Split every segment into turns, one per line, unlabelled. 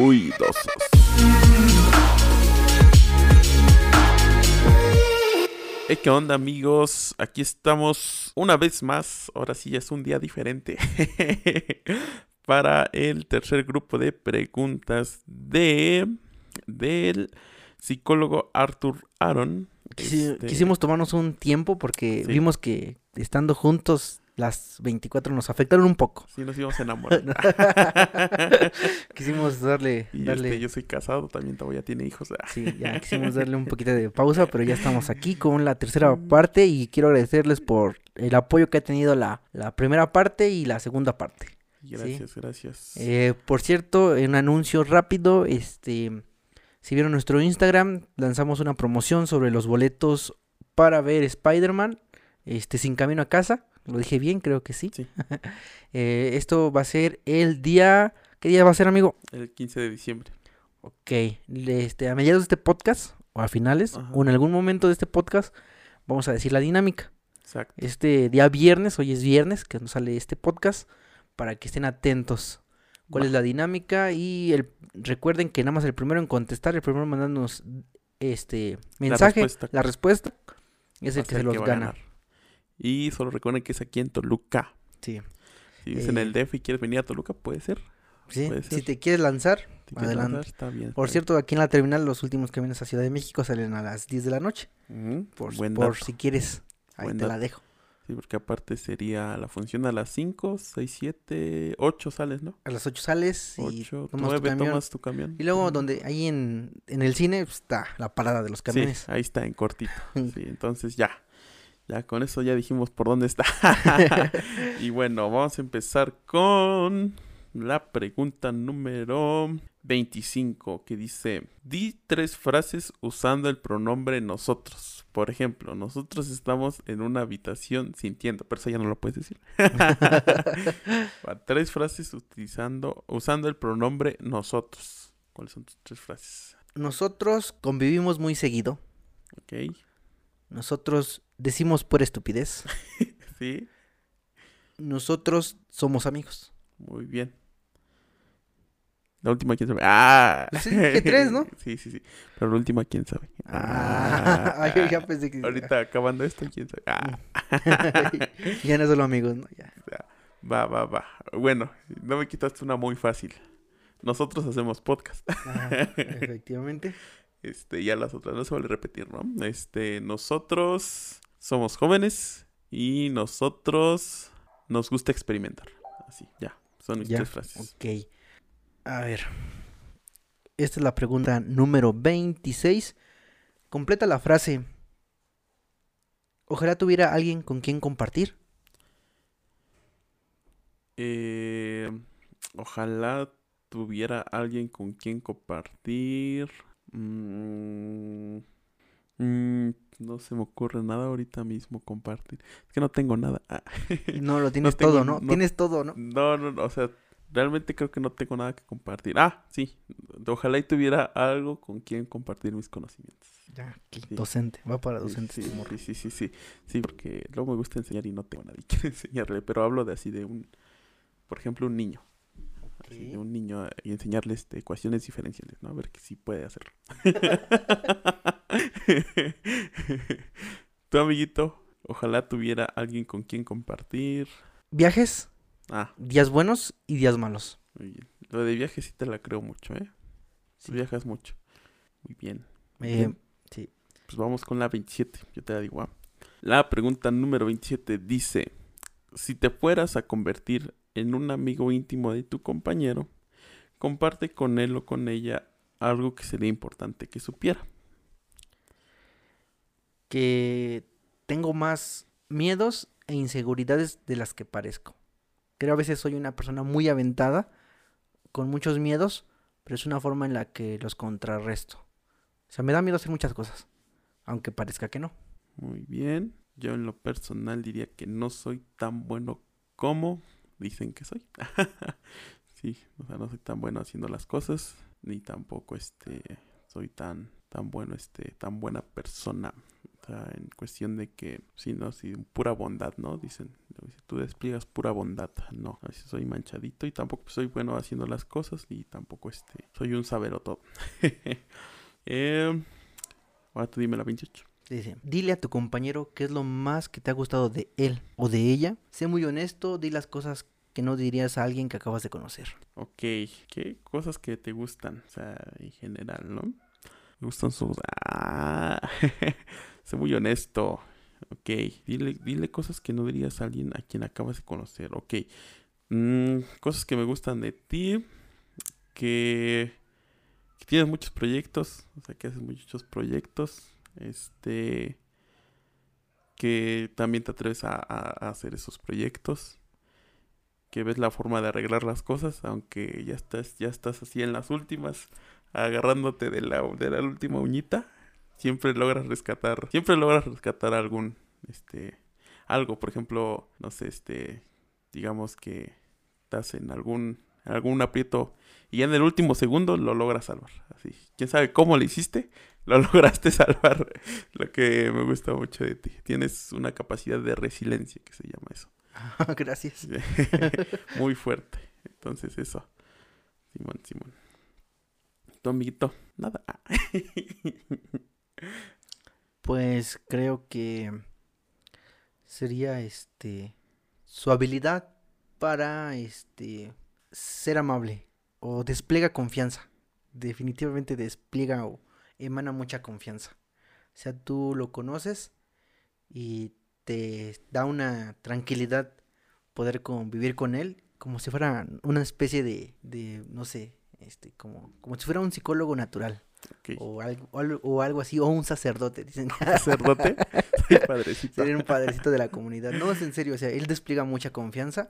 ruidosos. ¿Qué onda amigos? Aquí estamos una vez más. Ahora sí es un día diferente. para el tercer grupo de preguntas de del psicólogo Arthur Aaron.
Este quisimos tomarnos un tiempo porque vimos que estando juntos las 24 nos afectaron un poco.
Sí, nos íbamos a enamorar.
quisimos darle...
Este, yo soy casado, también todavía tiene hijos.
sí, ya quisimos darle un poquito de pausa, pero ya estamos aquí con la tercera parte y quiero agradecerles por el apoyo que ha tenido la, la primera parte y la segunda parte.
Gracias, gracias.
Eh, por cierto, un anuncio rápido, este... Si vieron nuestro Instagram, lanzamos una promoción sobre los boletos para ver Spider-Man, este, sin camino a casa. Lo dije bien, creo que sí. Eh, esto va a ser el día... ¿Qué día va a ser, amigo?
El 15 de diciembre.
Ok. Este, a mediados de este podcast, o a finales, o en algún momento de este podcast, vamos a decir la dinámica. Exacto. Este día viernes, hoy es viernes, que nos sale este podcast, para que estén atentos. ¿Cuál es la dinámica? Y el, recuerden que nada más el primero en contestar, el primero mandándonos este mensaje, la respuesta, es el que se los gana.
Y solo recuerden que es aquí en Toluca. Sí. Si vives en el eh, DF y quieres venir a Toluca, puede ser.
Sí, si te quieres lanzar, adelante. está bien, por cierto, aquí en la terminal los últimos caminos a Ciudad de México salen a las 10 de la noche. por, por si quieres, ahí te la dejo.
Sí, porque aparte sería la función a las 5, 6, 7, 8 sales, ¿no?
A las 8 sales
y tomas, tu tomas tu camión.
Y luego donde ahí en, en el cine pues, está la parada de los camiones.
Sí, ahí está en cortito. sí, entonces ya. Ya con eso ya dijimos por dónde está. y bueno, vamos a empezar con la pregunta número 25 que dice, di tres frases usando el pronombre nosotros. Por ejemplo, nosotros estamos en una habitación sintiendo, pero eso ya no lo puedes decir. tres frases utilizando, usando el pronombre nosotros. ¿Cuáles son tus tres frases?
Nosotros convivimos muy seguido.
Ok.
Nosotros decimos por estupidez.
sí.
Nosotros somos amigos.
Muy bien. La última, quién sabe. ¡Ah!
Sí, que tres, ¿no?
sí, sí, sí. Pero la última, quién sabe.
Ah, ya pensé que.
Ahorita acabando esto, quién sabe. Ah.
ya no solo amigos, ¿no? Ya.
Va, va, va. Bueno, no me quitaste una muy fácil. Nosotros hacemos podcast.
efectivamente.
Este, ya las otras no se vale repetir, ¿no? Este, nosotros somos jóvenes y nosotros nos gusta experimentar. Así, ya. Son mis tres frases.
Ok. A ver. Esta es la pregunta número 26. Completa la frase. Ojalá tuviera alguien con quien compartir.
Eh, ojalá tuviera alguien con quien compartir. Mm, mm, no se me ocurre nada ahorita mismo compartir. Es que no tengo nada. Ah.
No, lo tienes todo, ¿no? Tienes todo, ¿no?
No, no, o sea, realmente creo que no tengo nada que compartir. Ah, sí. Ojalá y tuviera algo con quien compartir mis conocimientos.
Ya, docente, va para docente.
Sí, sí, sí, sí, sí, porque luego me gusta enseñar y no tengo nada que enseñarle, pero hablo de así de un, por ejemplo, un niño de un niño y enseñarle este, ecuaciones diferenciales, ¿no? A ver que sí puede hacerlo. tu amiguito, ojalá tuviera alguien con quien compartir.
¿Viajes? Ah. Días buenos y días malos.
Muy bien. Lo de viajes sí te la creo mucho, ¿eh? Sí. viajas mucho. Muy bien.
Eh, sí.
Pues vamos con la 27. Yo te la digo. ¿ah? La pregunta número 27 dice: Si te fueras a convertir en un amigo íntimo de tu compañero, comparte con él o con ella algo que sería importante que supiera.
Que tengo más miedos e inseguridades de las que parezco. Creo a veces soy una persona muy aventada, con muchos miedos, pero es una forma en la que los contrarresto. O sea, me da miedo hacer muchas cosas, aunque parezca que no.
Muy bien. Yo en lo personal diría que no soy tan bueno como dicen que soy. sí, o sea, no soy tan bueno haciendo las cosas, ni tampoco este soy tan tan bueno este tan buena persona. O sea, en cuestión de que, sí, no, sí, pura bondad, ¿no? Dicen, tú despliegas pura bondad. No, a veces soy manchadito y tampoco soy bueno haciendo las cosas y tampoco este, soy un sabero todo. eh, ahora tú dime la 28.
Dice, dile a tu compañero qué es lo más que te ha gustado de él o de ella. Sé muy honesto, di las cosas que no dirías a alguien que acabas de conocer.
Ok, ¿qué cosas que te gustan? O sea, en general, ¿no? Me gustan sus... Ah, sé muy honesto. Ok, dile, dile cosas que no dirías a alguien a quien acabas de conocer. Ok, mm, cosas que me gustan de ti. Que, que tienes muchos proyectos. O sea, que haces muchos proyectos. Este... Que también te atreves a hacer esos proyectos que ves la forma de arreglar las cosas, aunque ya estás, ya estás así en las últimas, agarrándote de la, de la última uñita, siempre logras rescatar, siempre logras rescatar algún, este, algo, por ejemplo, no sé, este, digamos que estás en algún, en algún aprieto y ya en el último segundo lo logras salvar, así, quién sabe cómo lo hiciste, lo lograste salvar, lo que me gusta mucho de ti, tienes una capacidad de resiliencia que se llama eso.
Gracias.
Muy fuerte. Entonces eso. Simón, Simón. Tu amiguito, nada.
pues creo que sería este su habilidad para este ser amable o despliega confianza. Definitivamente despliega o emana mucha confianza. O sea, tú lo conoces y te da una tranquilidad poder convivir con él como si fuera una especie de, de no sé, este, como, como si fuera un psicólogo natural. O, algo, o, algo, así, o un sacerdote, dicen. ¿Sacerdote? padrecito. Sería un padrecito de la comunidad. No, es en serio, o sea, él despliega mucha confianza,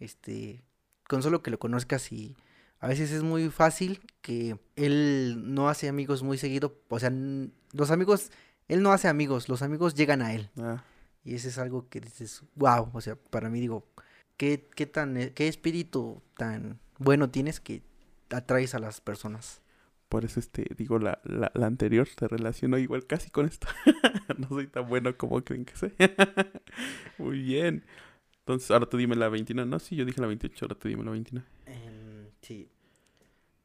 este, con solo que lo conozcas y a veces es muy fácil que él no hace amigos muy seguido, o sea, los amigos, él no hace amigos, los amigos llegan a él. Ah. Y ese es algo que dices, wow, o sea, para mí digo, ¿qué, qué, tan, eh, qué espíritu tan bueno tienes que atraes a las personas?
Por eso, este, digo, la, la, la anterior se relacionó igual casi con esto. no soy tan bueno como creen que soy. Muy bien. Entonces, ahora tú dime la 29. No, sí, yo dije la 28, ahora tú dime la 29.
Em, sí.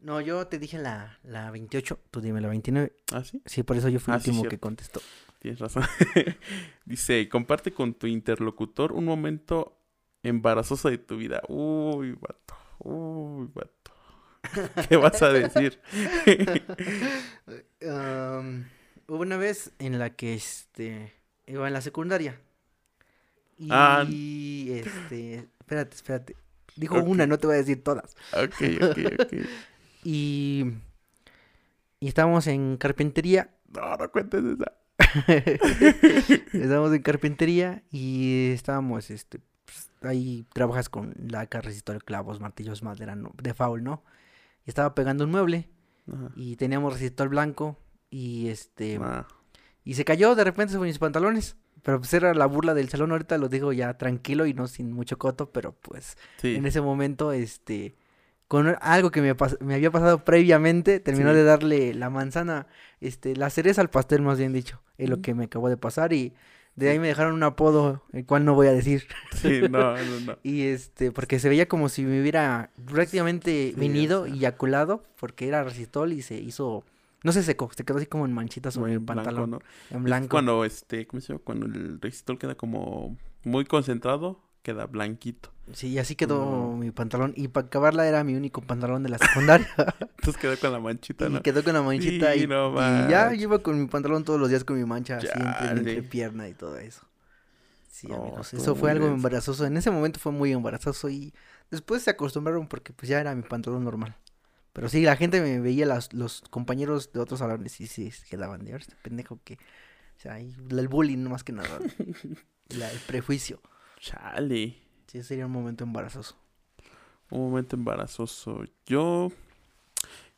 No, yo te dije la, la 28, tú dime la 29.
¿Ah, sí?
Sí, por eso yo fui el ah, último que contestó.
Tienes razón. Dice, comparte con tu interlocutor un momento embarazoso de tu vida. Uy, vato. Uy, vato. ¿Qué vas a decir?
hubo una vez en la que este iba en la secundaria. Y ah. este, espérate, espérate. Dijo una, no te voy a decir todas.
Ok, ok, ok.
y y estábamos en carpintería.
No, no cuentes esa.
estábamos en carpintería y estábamos, este, pues, ahí trabajas con laca, resistor, clavos, martillos, madera, de faul, ¿no? Y estaba pegando un mueble y teníamos resistor blanco y este... Ah. Y se cayó de repente sobre mis pantalones. Pero pues era la burla del salón, ahorita lo digo ya tranquilo y no sin mucho coto, pero pues en ese momento, este, con algo que me, me había pasado previamente, terminó de darle la manzana, este, la cereza al pastel, más bien dicho, es lo que me acabó de pasar y de ahí me dejaron un apodo, el cual no voy a decir.
Sí, no, no, no.
y este, porque se veía como si me hubiera prácticamente venido y aculado, porque era resistol y se hizo, no se secó, se quedó así como en manchitas sobre el pantalón. En blanco.
cuando, este, ¿cómo se llama? Cuando el resistol queda como muy concentrado, queda blanquito.
Sí, así quedó mi pantalón. Y para acabarla era mi único pantalón de la secundaria.
Entonces quedó con la manchita, ¿no?
Y quedó con la manchita. y, ya iba con mi pantalón todos los días con mi mancha siempre entre pierna y todo eso. Sí, amigos. Eso fue algo embarazoso. En ese momento fue muy embarazoso y después se acostumbraron porque pues ya era mi pantalón normal. Pero sí, la gente me veía, los compañeros de otros salones y sí, se quedaban de este pendejo que... O sea, el bullying no más que nada. el prejuicio.
Chale.
Sí, sería un momento embarazoso.
Un momento embarazoso. Yo.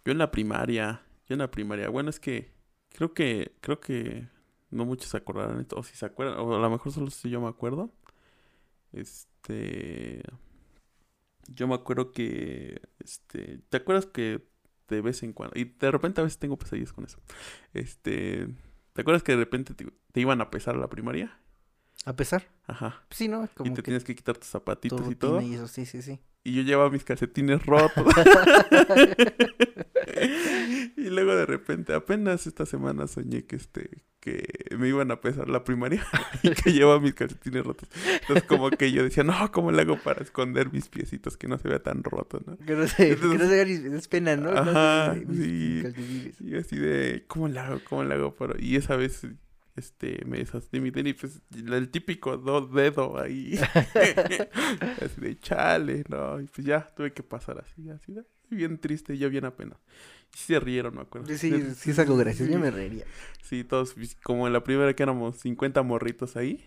Yo en la primaria. Yo en la primaria. Bueno, es que. Creo que. Creo que. No muchos se acordarán. O si se acuerdan. O a lo mejor solo si yo me acuerdo. Este. Yo me acuerdo que. Este. ¿Te acuerdas que de vez en cuando. Y de repente a veces tengo pesadillas con eso. Este. ¿Te acuerdas que de repente te iban a pesar a la primaria.
¿A pesar?
Ajá.
Sí, ¿no?
y te tienes que quitar tus zapatitos y todo.
Y eso, sí, sí, sí.
Y yo llevaba mis calcetines rotos. y luego de repente, apenas esta semana soñé que este que me iban a pesar la primaria y que llevaba mis calcetines rotos. Entonces como que yo decía, no, ¿cómo le hago para esconder mis piecitos que no se vea tan roto, no?
Que no se, que no se vea es pena, ¿no?
Ajá, sí. Y así de, ¿cómo le hago? ¿Cómo le hago? Para... Y esa vez este, me deshacé mi tenis, pues, el típico dos dedos ahí, así de chale, ¿no? Y pues ya tuve que pasar así, así, bien triste, yo bien apenas. Y se rieron, me acuerdo.
Sí, sí, es algo gracioso, yo me reiría.
Sí, todos, pues, como en la primera que éramos 50 morritos ahí,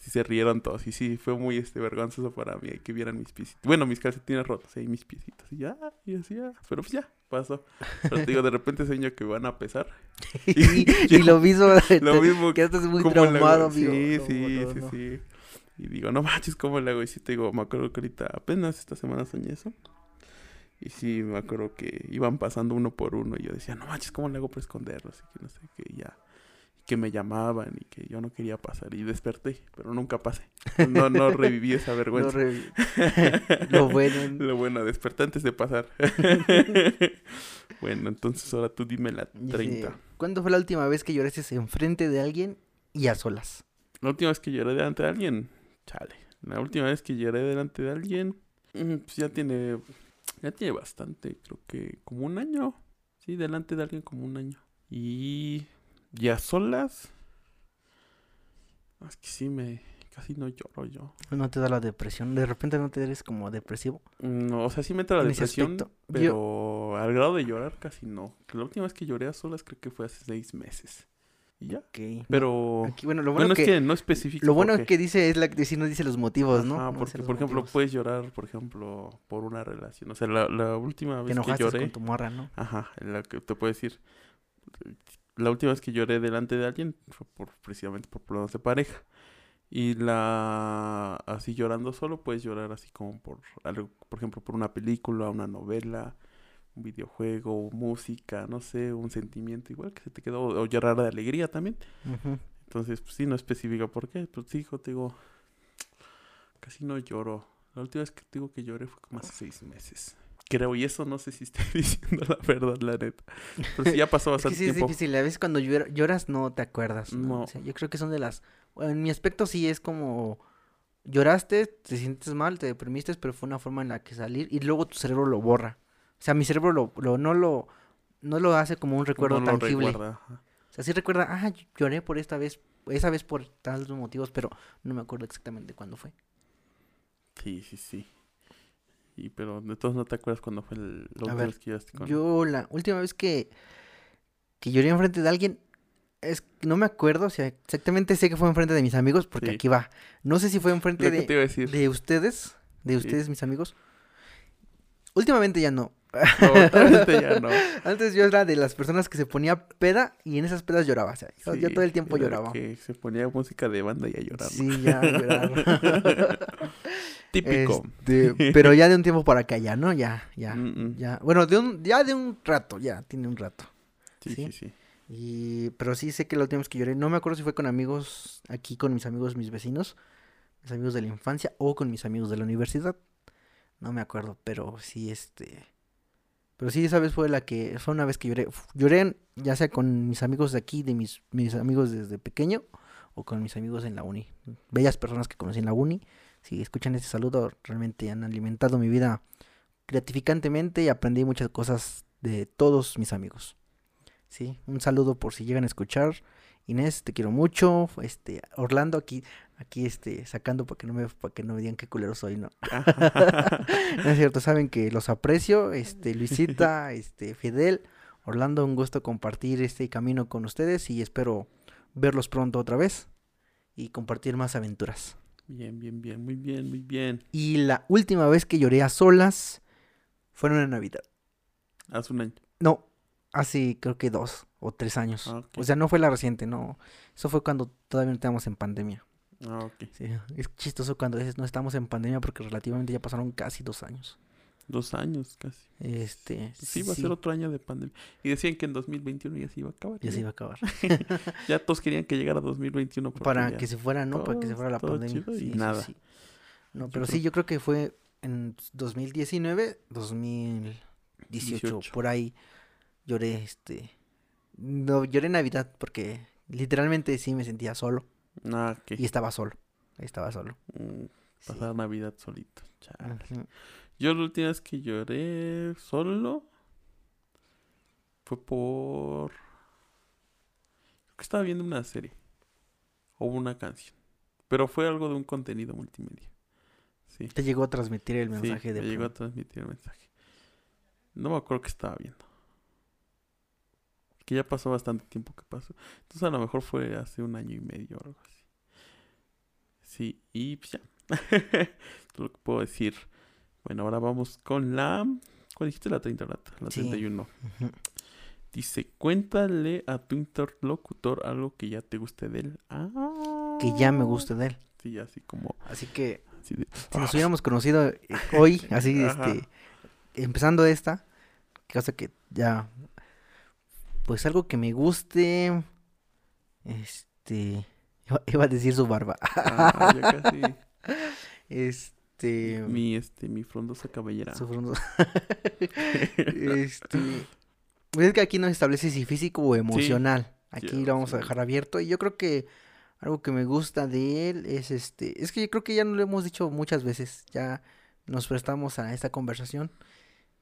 sí se rieron todos. Y sí, fue muy este, vergonzoso para mí que vieran mis piecitos. Bueno, mis calcetines rotos ahí, mis piecitos. Y ya, y así, ya. Pero pues ya, pasó. Pero te digo, de repente sueño que van a pesar.
y, lo mismo, lo mismo que estás muy traumado,
Sí, sí, sí, sí. Y digo, no manches, ¿cómo le hago? Y sí te digo, me acuerdo que ahorita apenas esta semana soñé eso. Y sí, me acuerdo que iban pasando uno por uno y yo decía, no manches, ¿cómo le hago para esconderlos? Y que no sé qué, ya que me llamaban y que yo no quería pasar. Y desperté, pero nunca pasé. No, no reviví esa vergüenza.
Lo bueno.
Lo bueno, desperté antes de pasar. bueno, entonces ahora tú dime la 30.
¿Cuándo fue la última vez que lloraste enfrente de alguien y a solas?
La última vez que lloré delante de alguien, chale. La última vez que lloré delante de alguien, mm, pues ya tiene, ya tiene bastante, creo que como un año. Sí, delante de alguien como un año. Y y a solas. Es que sí me. Casi no lloro yo.
¿No te da la depresión? ¿De repente no te eres como depresivo?
No, o sea, sí me entra la depresión. Pero al grado de llorar casi no. La última vez que lloré a solas creo que fue hace seis meses. Y ya. Pero.
bueno, lo bueno,
es que no específico.
Lo bueno que dice es la que sí nos dice los motivos, ¿no?
Ah, porque, por ejemplo, puedes llorar, por ejemplo, por una relación. O sea, la, la última vez que, lloré.
con tu morra, ¿no?
Ajá, la que te puedo decir la última vez que lloré delante de alguien fue por, precisamente por problemas de pareja. Y la así llorando solo puedes llorar así como por algo, por ejemplo, por una película, una novela, un videojuego, música, no sé, un sentimiento igual que se te quedó, o llorar de alegría también. Entonces, pues sí, no especifica por qué. Pues sí, hijo, te digo, casi no lloro. La última vez que te digo que lloré fue como hace seis meses creo, y eso no sé si estoy diciendo la verdad, la neta. Pero sí, ya pasó bastante
es
que sí,
es difícil, a veces cuando lloras no te acuerdas. ¿no? yo creo que son de las... en mi aspecto sí es como... Lloraste, te sientes mal, te deprimiste, pero fue una forma en la que salir y luego tu cerebro lo borra. O sea, mi cerebro lo, lo no lo no lo hace como un recuerdo tangible. o sea, sí recuerda, ah, lloré por esta vez, esa vez por tales motivos, pero no me acuerdo exactamente cuándo fue.
Sí, sí, sí. Y, pero de todos no te acuerdas cuando fue el, la última vez que
con Yo la última vez que, que lloré enfrente de alguien, es no me acuerdo, o sea, exactamente sé que fue enfrente de mis amigos, porque aquí va. No sé si fue enfrente de, de ustedes, de ustedes, mis amigos. Últimamente ya no.
No, ya no.
Antes yo era de las personas que se ponía peda y en esas pedas lloraba. O sea, yo todo el tiempo lloraba.
Que se ponía música de banda y ya lloraba.
Sí, ya lloraba.
Típico.
Este, pero ya de un tiempo para acá ya, ¿no? Ya, ya, ya. Bueno, de un, ya de un rato, ya, tiene un rato.
Sí, sí, sí,
Y, pero sí sé que la última vez que lloré, no me acuerdo si fue con amigos, aquí con mis amigos, mis vecinos, mis amigos de la infancia, o con mis amigos de la universidad. No me acuerdo, pero sí, este... Pero sí, esa vez fue la que, fue una vez que lloré. Lloré ya sea con mis amigos de aquí, de mis, mis amigos desde pequeño, o con mis amigos en la uni. Bellas personas que conocí en la uni si escuchan este saludo, realmente han alimentado mi vida gratificantemente y aprendí muchas cosas de todos mis amigos. Sí, un saludo por si llegan a escuchar. Inés, te quiero mucho. Este, Orlando aquí, aquí este, sacando para que no me, para que no me digan qué culero soy, ¿no? no es cierto, saben que los aprecio, este, Luisita, este, Fidel, Orlando, un gusto compartir este camino con ustedes y espero verlos pronto otra vez y compartir más aventuras.
Bien, bien, bien, muy bien, muy bien.
Y la última vez que lloré a solas fue en una Navidad.
Hace un año.
No, hace creo que dos o tres años. Ah, o sea, no fue la reciente, no. Eso fue cuando todavía no estábamos en pandemia.
Ah, ok.
Sí, es chistoso cuando dices no estamos en pandemia porque relativamente ya pasaron casi dos años.
Dos años casi.
Este.
Sí, va a ser otro año de pandemia. Y decían que en 2021 ya se iba a acabar.
Ya, se iba a acabar.
ya todos querían que llegara 2021.
Para que se fuera, ¿no? Para que se fuera la pandemia.
y nada.
no, pero sí, yo creo que fue en 2019, 2018, por ahí lloré, este. No, lloré en Navidad porque literalmente sí me sentía solo.
Ah,
Y estaba solo. Estaba solo.
Mm, pasar Navidad solito. Yo la última vez que lloré solo fue por... Creo que estaba viendo una serie. O una canción. Pero fue algo de un contenido multimedia. Sí.
Te llegó a transmitir el mensaje
de... Me llegó a transmitir el mensaje. No me acuerdo que estaba viendo. Que ya pasó bastante tiempo que pasó. Entonces a lo mejor fue hace un año y medio o algo así. Sí, y pues ya. lo que puedo decir. Bueno, ahora vamos con la. ¿Cuál dijiste? La 30, La 31. Dice, cuéntale a tu interlocutor algo que ya te guste de él. Ah.
Que ya me guste de él.
Sí, así como.
Así que. si nos hubiéramos conocido eh, hoy, así, este. Empezando esta. Cosa que ya. Pues algo que me guste. Este. Iba, a decir su barba. Ah, casi. Este.
Mi, este, mi frondosa cabellera.
Su frondosa. este. Pues es que aquí no se establece si físico o emocional. Aquí lo vamos a dejar abierto. Y yo creo que algo que me gusta de él es este. Es que yo creo que ya no lo hemos dicho muchas veces. Ya nos prestamos a esta conversación.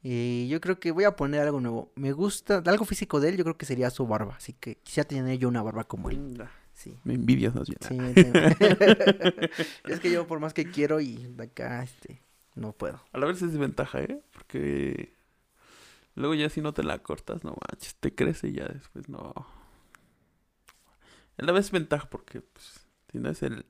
Y yo creo que voy a poner algo nuevo. Me gusta, algo físico de él, yo creo que sería su barba. Así que quisiera tener yo una barba como él.
Sí. Me envidias más bien.
Sí, es que yo por más que quiero y de acá, este, no puedo.
A la vez es desventaja, ¿eh? Porque luego ya si no te la cortas, no manches, te crece y ya después no. A la vez es ventaja porque, pues, si no es el...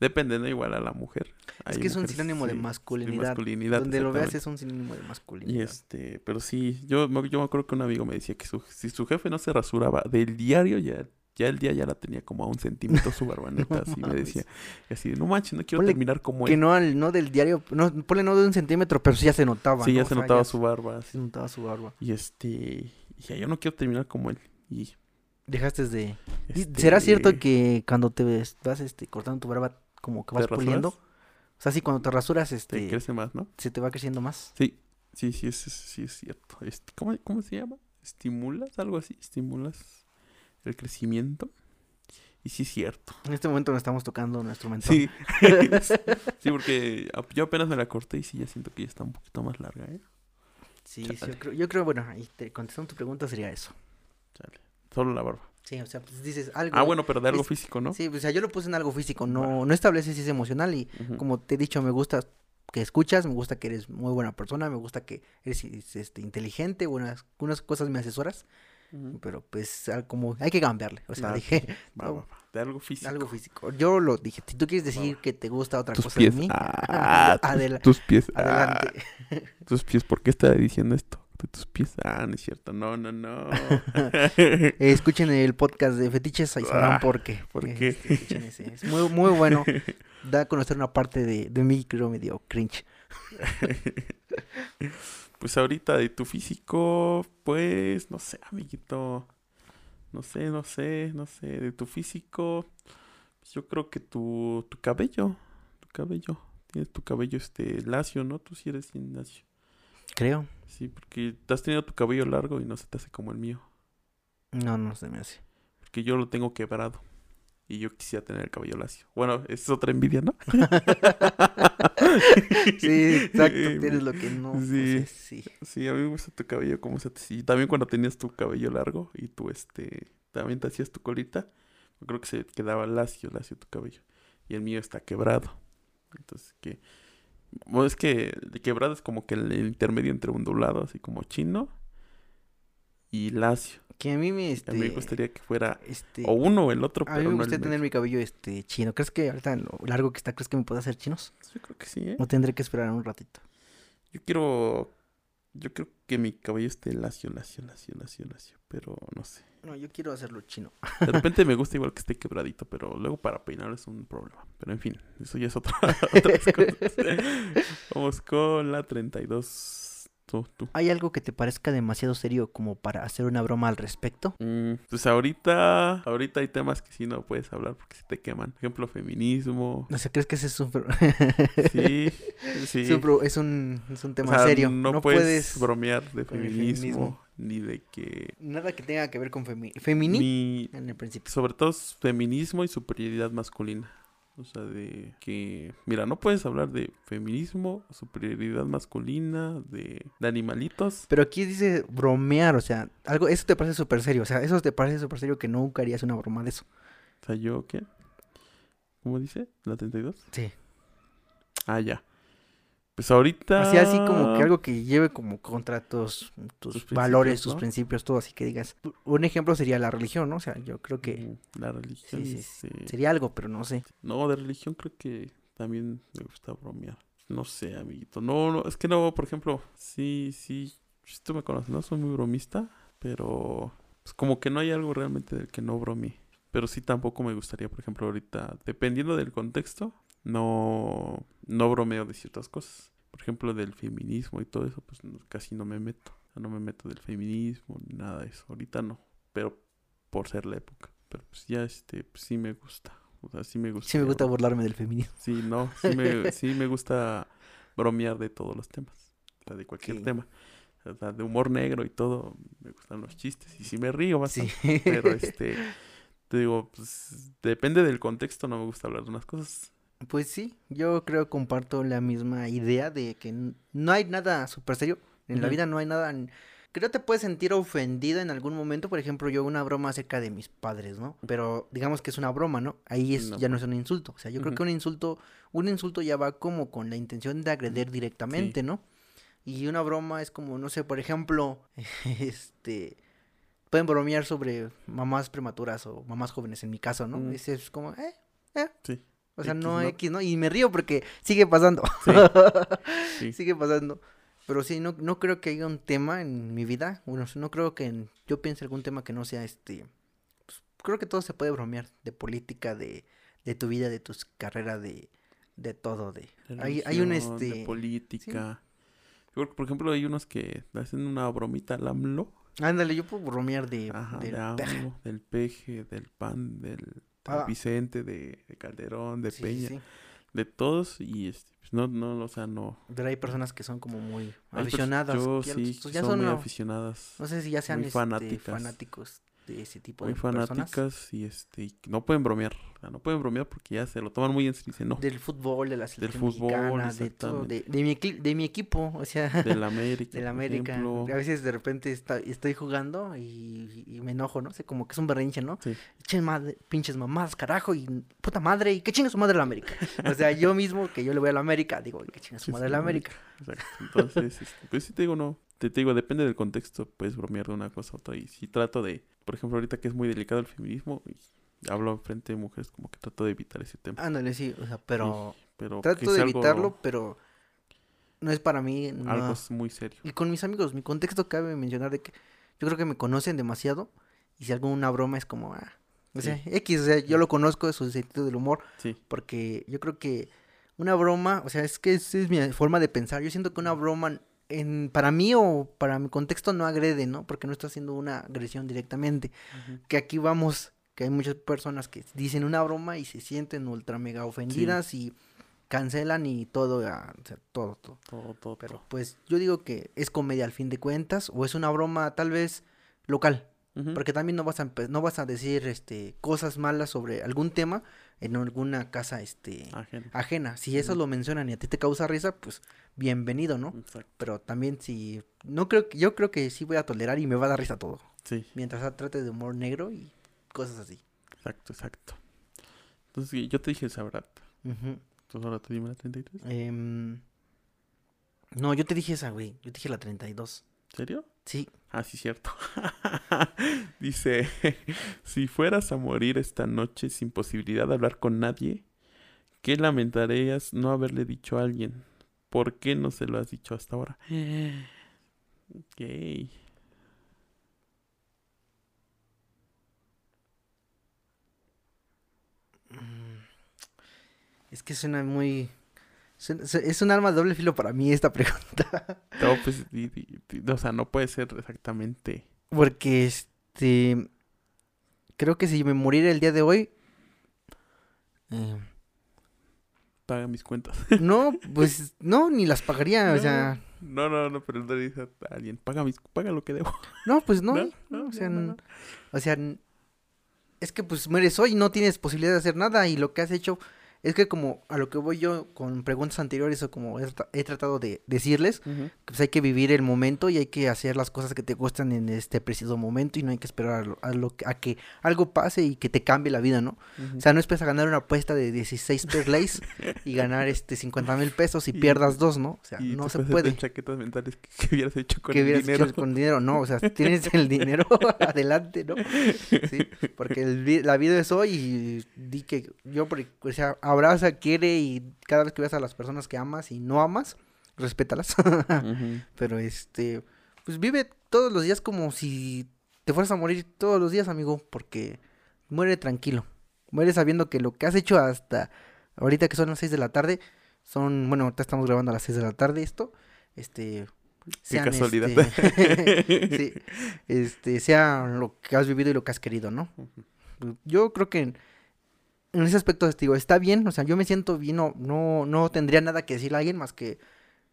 Depende, ¿no? Igual a la mujer.
es que es un sinónimo de masculinidad. Donde lo veas es un sinónimo de masculinidad.
Y este, pero sí, yo, yo me acuerdo que un amigo me decía que si su jefe no se rasuraba del diario, ya ya el día ya la tenía como a un centímetro su barbaneta, así me decía. Y así, no manches, no quiero terminar como
él. Que no, no del diario, no, ponle no de un centímetro, pero sí ya se notaba.
Sí, ya se notaba su barba.
Se notaba su barba.
Y este, ya yo no quiero terminar como él. Y...
Dejaste de... Este, ¿Será cierto que cuando te vas este, cortando tu barba, como que vas puliendo? O sea, sí, cuando te rasuras, este...
Te crece más, ¿no?
Se te va creciendo más.
Sí, sí, sí, es, sí es cierto. Este, ¿cómo, ¿Cómo se llama? ¿Estimulas? Algo así, estimulas el crecimiento. Y sí es cierto.
En este momento nos estamos tocando nuestro mentón.
Sí. sí, porque yo apenas me la corté y sí ya siento que ya está un poquito más larga, ¿eh?
Sí, sí yo, creo, yo creo, bueno, ahí te contestando tu pregunta sería eso.
Chale. Solo la barba.
Sí, o sea, pues dices algo.
Ah, bueno, pero de algo físico, ¿no?
Sí, o sea, yo lo puse en algo físico, no, no estableces si es emocional y como te he dicho, me gusta que escuchas, me gusta que eres muy buena persona, me gusta que eres este, inteligente, buenas, unas cosas me asesoras. Pero pues como hay que cambiarle. O sea, dije.
de algo físico.
Algo físico. Yo lo dije. Si tú quieres decir que te gusta otra cosa de mí,
ah, tus, pies. Adelante. Ah, tus pies, ¿por qué está diciendo esto? De tus pies. Ah, no es cierto. No, no, no.
escuchen el podcast de Fetiches, ahí sabrán ah, por qué.
¿Por qué?
Este, es muy, muy bueno. Da a conocer una parte de, de mí que me dio cringe
pues ahorita de tu físico, pues, no sé, amiguito. No sé, no sé, no sé. De tu físico, pues yo creo que tu, tu cabello, tu cabello. Tienes tu cabello este lacio, ¿no? Tú sí eres lacio.
Creo.
Sí, porque has tenido tu cabello largo y no se te hace como el mío.
No, no se me hace.
Porque yo lo tengo quebrado. Y yo quisiera tener el cabello lacio. Bueno, esa es otra envidia, ¿no?
sí, exacto. Tienes lo que no.
Sí, sí. Sí, a mí me gusta tu cabello como se te... Y también cuando tenías tu cabello largo y tú, este... También te hacías tu colita. Yo creo que se quedaba lacio, lacio tu cabello. Y el mío está quebrado. Entonces, que... Bueno, es que quebrado es como que el intermedio entre ondulado, así como chino y lacio.
Que a mí me, este,
a mí me gustaría que fuera este, o uno o el otro,
a mí me gustaría tener mi cabello este chino. ¿Crees que ahorita lo largo que está, crees que me puede hacer chinos?
Yo creo que sí, ¿eh?
O tendré que esperar un ratito.
Yo quiero yo creo que mi cabello esté lacio, lacio, lacio, lacio, lacio, pero no sé.
No, yo quiero hacerlo chino.
De repente me gusta igual que esté quebradito, pero luego para peinar es un problema. Pero en fin, eso ya es otra, otra cosa. Vamos con la 32.
¿Hay algo que te parezca demasiado serio como para hacer una broma al respecto?
Mm, pues ahorita, ahorita hay temas que sí no puedes hablar porque se te queman. Por ejemplo, feminismo.
O sea, ¿crees que ese es un... sí, sí. Es un, es un, tema serio.
No, puedes, bromear de feminismo, ni de que...
Nada que tenga que ver con feminismo en el principio.
Sobre todo feminismo y superioridad masculina. O sea, de que, mira, no puedes hablar de feminismo, superioridad masculina, de, animalitos.
Pero aquí dice bromear, o sea, algo, eso te parece súper serio, o sea, eso te parece súper serio que nunca harías una broma de eso.
O sea, yo, ¿qué? ¿Cómo dice? ¿La 32? Sí. Ah, ya. Pues ahorita.
Así, así como que algo que lleve como contra tus, tus valores, tus principios, todo. Así que digas. Un ejemplo sería la religión, ¿no? O sea, yo creo que.
La religión. Sí,
sí, Sería algo, pero no sé.
No, de religión creo que también me gusta bromear. No sé, amiguito. No, no, es que no, por ejemplo, sí, sí. Tú me conoces, ¿no? Soy muy bromista, pero. Pues como que no hay algo realmente del que no bromee. Pero sí tampoco me gustaría, por ejemplo, ahorita, dependiendo del contexto, no, no bromeo de ciertas cosas. Por ejemplo, del feminismo y todo eso, pues casi no me meto. no me meto del feminismo ni nada de eso. Ahorita no, pero por ser la época. Pero pues ya este, pues, sí me gusta. O sea, sí me gusta.
Sí me gusta burlarme del feminismo.
Sí, no, sí me, sí me gusta bromear de todos los temas. O sea, de cualquier tema. O sea, de humor negro y todo. Me gustan los chistes. Y sí me río bastante. Pero este, te digo, pues depende del contexto, no me gusta hablar de unas cosas.
Pues sí, yo creo que comparto la misma idea de que no hay nada súper serio. En la vida no hay nada. Creo que te puedes sentir ofendido en algún momento. Por ejemplo, yo una broma acerca de mis padres, ¿no? Pero digamos que es una broma, ¿no? Ahí es, ya no es un insulto. O sea, yo creo que un insulto, un insulto ya va como con la intención de agredir directamente, ¿no? Y una broma es como, no sé, por ejemplo, este pueden bromear sobre mamás prematuras o mamás jóvenes en mi caso, ¿no? Ese es como, eh, eh. Sí. O sea, no, X, ¿no? Y me río porque sigue pasando. Sí. sigue pasando. Pero sí, no, no creo que haya un tema en mi vida. Bueno, no creo que yo piense algún tema que no sea este. Pues, creo que todo se puede bromear. De política, de, de tu vida, de tus carreras, de, de todo. De, hay, hay un este.
De política. por ejemplo, hay unos que hacen una bromita al AMLO.
Ándale, yo puedo bromear de,
del, AMLO, del peje, del pan, del Ah. Vicente, de, Calderón, de Peña, de todos y este, pues no, no, o sea, no.
Pero hay personas que son como muy aficionadas.
yo sí, son, muy aficionadas.
No sé si ya sean este, fanáticos de ese tipo
muy
de
fanáticas y este no pueden bromear. No pueden bromear porque ya se lo toman muy en serio no
del fútbol de la selección del fútbol de todo de, mi, de mi equipo o sea
del América
del América. a veces de repente está, estoy jugando y, me enojo no sé como que es un berrinche no sí. Echen madre, pinches mamás carajo y puta madre y qué chinga su madre la América. O sea yo mismo que yo le voy a la América digo qué chinga su madre la América
Exacto. entonces este, pues sí te digo no te, te, digo, depende del contexto, puedes bromear de una cosa a otra. Y si trato de, por ejemplo, ahorita que es muy delicado el feminismo, y hablo frente de mujeres, como que trato de evitar ese tema.
Ándale, sí, o sea, pero, pero trato de evitarlo, pero no es para mí.
Algo muy serio.
Y con mis amigos, mi contexto cabe mencionar de que yo creo que me conocen demasiado. Y si hago una broma es como, ah, o sea, X, o sea, yo lo conozco de su sentido del humor. Sí. Porque yo creo que una broma, o sea, es que esa es mi forma de pensar. Yo siento que una broma en, para mí o para mi contexto no agrede, ¿no? Porque no está haciendo una agresión directamente. Que aquí vamos, que hay muchas personas que dicen una broma y se sienten ultra mega ofendidas y cancelan y todo, o sea, todo, todo, todo, todo. Pero pues yo digo que es comedia al fin de cuentas o es una broma tal vez local. Porque también no vas a no vas a decir este cosas malas sobre algún tema en alguna casa este ajena. Si eso lo mencionan y a ti te causa risa, pues bienvenido, ¿no? Pero también si no creo que yo creo que sí voy a tolerar y me va a dar risa todo. Sí. Mientras trate de humor negro y cosas así.
Exacto, exacto. Entonces, yo te dije esa verdad. Entonces ahora te dime la 33.
Eh, no, yo te dije esa, güey. Yo te dije la 32.
¿Serio?
Sí.
Ah, sí, cierto. Dice, si fueras a morir esta noche sin posibilidad de hablar con nadie, ¿qué lamentarías no haberle dicho a alguien? ¿Por qué no se lo has dicho hasta ahora? Ok.
Mm. Es que suena muy... Es un arma de doble filo para mí esta pregunta.
No, pues, o sea, no puede ser exactamente.
Porque, este, creo que si me muriera el día de hoy...
Eh, Paga mis cuentas.
No, pues, no, ni las pagaría, o sea...
No, no, no, pero le dice a alguien, paga, mis, paga lo que debo.
No, pues no, o sea, o sea, es que pues mueres hoy, no tienes posibilidad de hacer nada y lo que has hecho es que como a lo que voy yo con preguntas anteriores o como he, tratado de decirles, pues hay que vivir el momento y hay que hacer las cosas que te gustan en este preciso momento y no hay que esperar a, lo, a que algo pase y que te cambie la vida, ¿no? O sea, no esperes a ganar una apuesta de 16 perlays y ganar este 50 mil pesos y, pierdas dos, ¿no? O sea, no se puede.
chaquetas mentales que, hubieras hecho con el dinero. Hecho
con dinero, no, o sea, tienes el dinero adelante, ¿no? Sí, porque la vida es hoy y di que yo, o sea, abraza, quiere y cada vez que veas a las personas que amas y no amas, respétalas. Pero este, pues vive todos los días como si te fueras a morir todos los días, amigo, porque muere tranquilo. Muere sabiendo que lo que has hecho hasta ahorita que son las 6 de la tarde, son, bueno, ahorita estamos grabando a las 6 de la tarde esto, este,
Qué casualidad.
Este, sí, este, sea lo que has vivido y lo que has querido, ¿no? Yo creo que en ese aspecto digo, está bien, o sea, yo me siento bien, no, no, no tendría nada que decirle a alguien más que,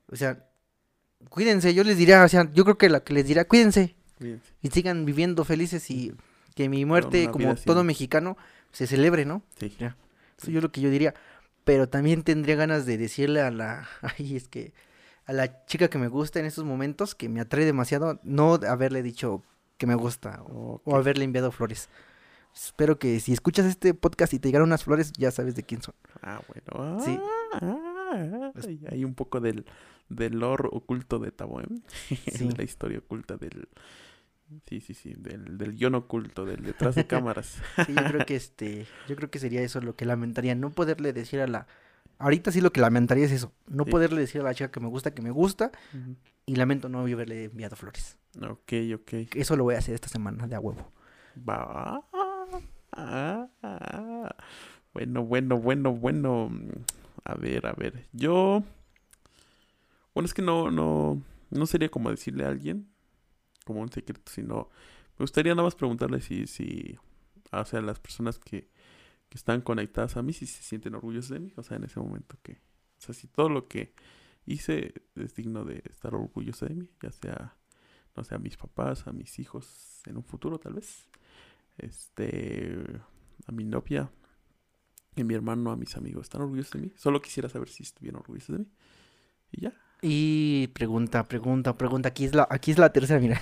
o sea, cuídense, yo les diría, o sea, yo creo que la que les diría, cuídense, y sigan viviendo felices y que mi muerte, como todo mexicano, se celebre, ¿no? Sí. Ya. Eso yo lo que yo diría, pero también tendría ganas de decirle a la, ay, es que, a la chica que me gusta en estos momentos, que me atrae demasiado, no haberle dicho que me gusta o haberle enviado flores. Espero que si escuchas este podcast y te llegaron unas flores, ya sabes de quién son.
Ah, bueno. sí. Ah, hay un poco del, del lore oculto de Taboem. Sí. la historia oculta del. Sí, sí, sí, del, del guion oculto, del detrás de cámaras.
sí, yo creo que este, yo creo que sería eso lo que lamentaría, no poderle decir a la, ahorita sí lo que lamentaría es eso, no poderle decir a la chica que me gusta, que me gusta, y lamento no haberle enviado flores.
Ok, ok.
Eso lo voy a hacer esta semana de a huevo.
Va. Ah, bueno, bueno, bueno, bueno. A ver, a ver. Yo. Bueno, es que no, no, no sería como decirle a alguien, como un secreto, sino. Me gustaría nada más preguntarle si, si, o sea, las personas que, que están conectadas a mí, si se sienten orgullosos de mí, o sea, en ese momento que, o sea, si todo lo que hice es digno de estar orgulloso de mí, ya sea, no sé, a mis papás, a mis hijos en un futuro tal vez este, a mi novia y mi hermano, a mis amigos. ¿Están orgullosos de mí? Solo quisiera saber si estuvieron orgullosos de mí. Y ya.
Y pregunta, pregunta, pregunta. Aquí es la, aquí es la tercera, mira.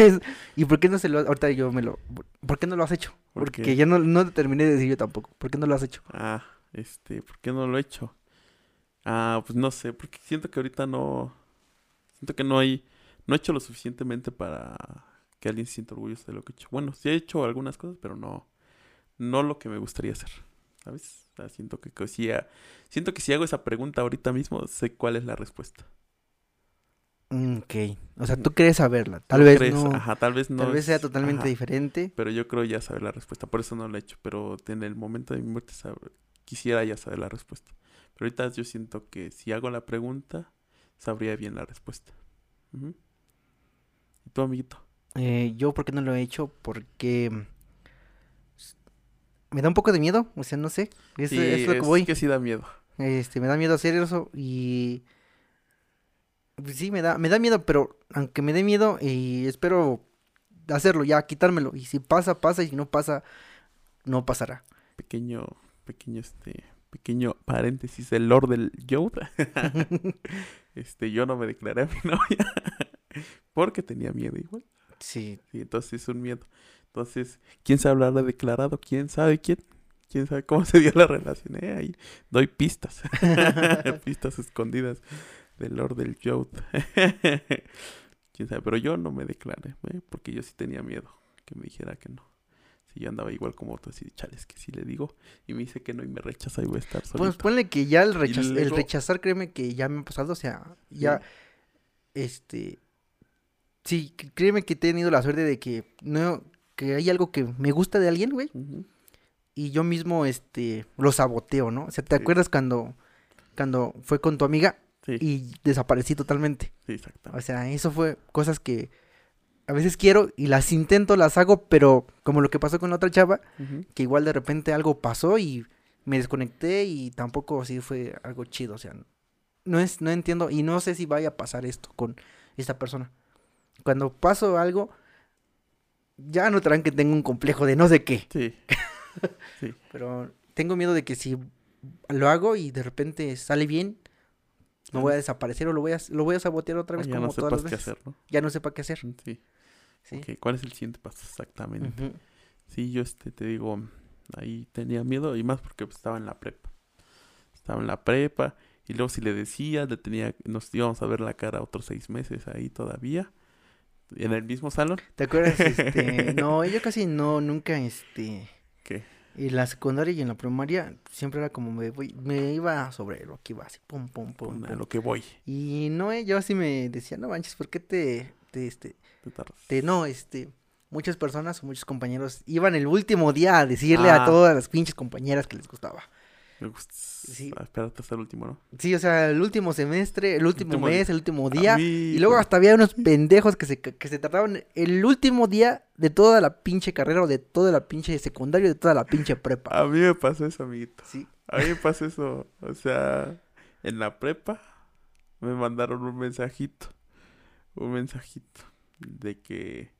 ¿Y por qué no se lo ahorita yo me lo ¿Por qué no lo has hecho? Porque ya no, no terminé de decir yo tampoco. ¿Por qué no lo has hecho?
Ah, este, ¿por qué no lo he hecho? Ah, pues no sé, porque siento que ahorita no. Siento que no hay. No he hecho lo suficientemente para que alguien se sienta orgulloso de lo que he hecho. Bueno, sí he hecho algunas cosas, pero no, no lo que me gustaría hacer. ¿Sabes? siento que, si, siento que si hago esa pregunta ahorita mismo, sé cuál es la respuesta.
Mm, ok. O sea, tú crees saberla. Tal vez no.
Ajá, tal vez no.
Tal vez sea totalmente diferente.
Pero yo creo ya saber la respuesta. Por eso no lo he hecho. Pero en el momento de mi muerte quisiera ya saber la respuesta. Pero ahorita yo siento que si hago la pregunta, sabría bien la respuesta. ¿Y tú, amiguito?
Eh, yo, ¿por qué no lo he hecho? Porque me da un poco de miedo, o sea, no sé. Es, es lo que voy.
que sí da miedo.
Este, me da miedo hacer eso y pues sí, me da, me da miedo, pero aunque me dé miedo y espero hacerlo ya, quitármelo. Y si pasa, pasa, y si no pasa, no pasará.
Pequeño, pequeño, este, pequeño paréntesis del Lord del Yoda. este, yo no me declaré a mi novia porque tenía miedo igual.
Sí.
sí. Entonces es un miedo. Entonces, ¿quién sabe hablar de declarado? ¿Quién sabe quién? ¿Quién sabe cómo se dio la relación? Eh, ahí doy pistas. pistas escondidas del Lord del Jode. ¿Quién sabe? Pero yo no me declaré, ¿eh? porque yo sí tenía miedo que me dijera que no. Si yo andaba igual como otros y chales, que si le digo y me dice que no y me rechaza y voy a estar solo.
Pues ponle que ya el, el rechazar, créeme que ya me ha pasado, o sea, ya, este, Sí, créeme que he tenido la suerte de que no que hay algo que me gusta de alguien, güey. Y yo mismo este lo saboteo, ¿no? O sea, ¿te acuerdas cuando cuando fue con tu amiga y desaparecí totalmente. Sí, exacto. O sea, eso fue cosas que a veces quiero y las intento, las hago, pero como lo que pasó con la otra chava, que igual de repente algo pasó y me desconecté y tampoco así fue algo chido, o sea, no es no entiendo y no sé si vaya a pasar esto con esta persona. Cuando paso algo ya no traen que tengo un complejo de no sé qué. Sí. sí. Pero tengo miedo de que si lo hago y de repente sale bien, me voy a desaparecer o lo voy a, lo voy a sabotear otra vez como no todas las veces. Qué hacer, ¿no? Ya no sepa qué hacer. Sí.
sí. ¿Cuál es el siguiente paso exactamente? Sí, yo este te digo, ahí tenía miedo y más porque pues, estaba en la prepa. Estaba en la prepa y luego si le decía, le tenía, nos íbamos a ver la cara otros seis meses ahí todavía. ¿En el mismo salón?
¿Te acuerdas? Este, no, yo casi no, nunca, este... ¿Qué? En la secundaria y en la primaria siempre era como me voy, me iba sobre lo que iba así, pum, pum, pum.
A lo que voy.
Y no, eh, yo así me decía, no manches, ¿por qué te, te, este, te, no, este, muchas personas o muchos compañeros iban el último día a decirle a ah. todas las pinches compañeras que les gustaba.
Me gusta. Sí. Ah, espérate hasta el último, ¿no?
Sí, o sea, el último semestre, el último, mes, el último día. Y luego hasta había unos pendejos que se, que se tardaban el último día de toda la pinche carrera o de toda la pinche secundaria, de toda la pinche prepa.
A mí me pasó eso, amiguito. Sí. A mí me pasó eso. O sea, en la prepa me mandaron un mensajito. Un mensajito de que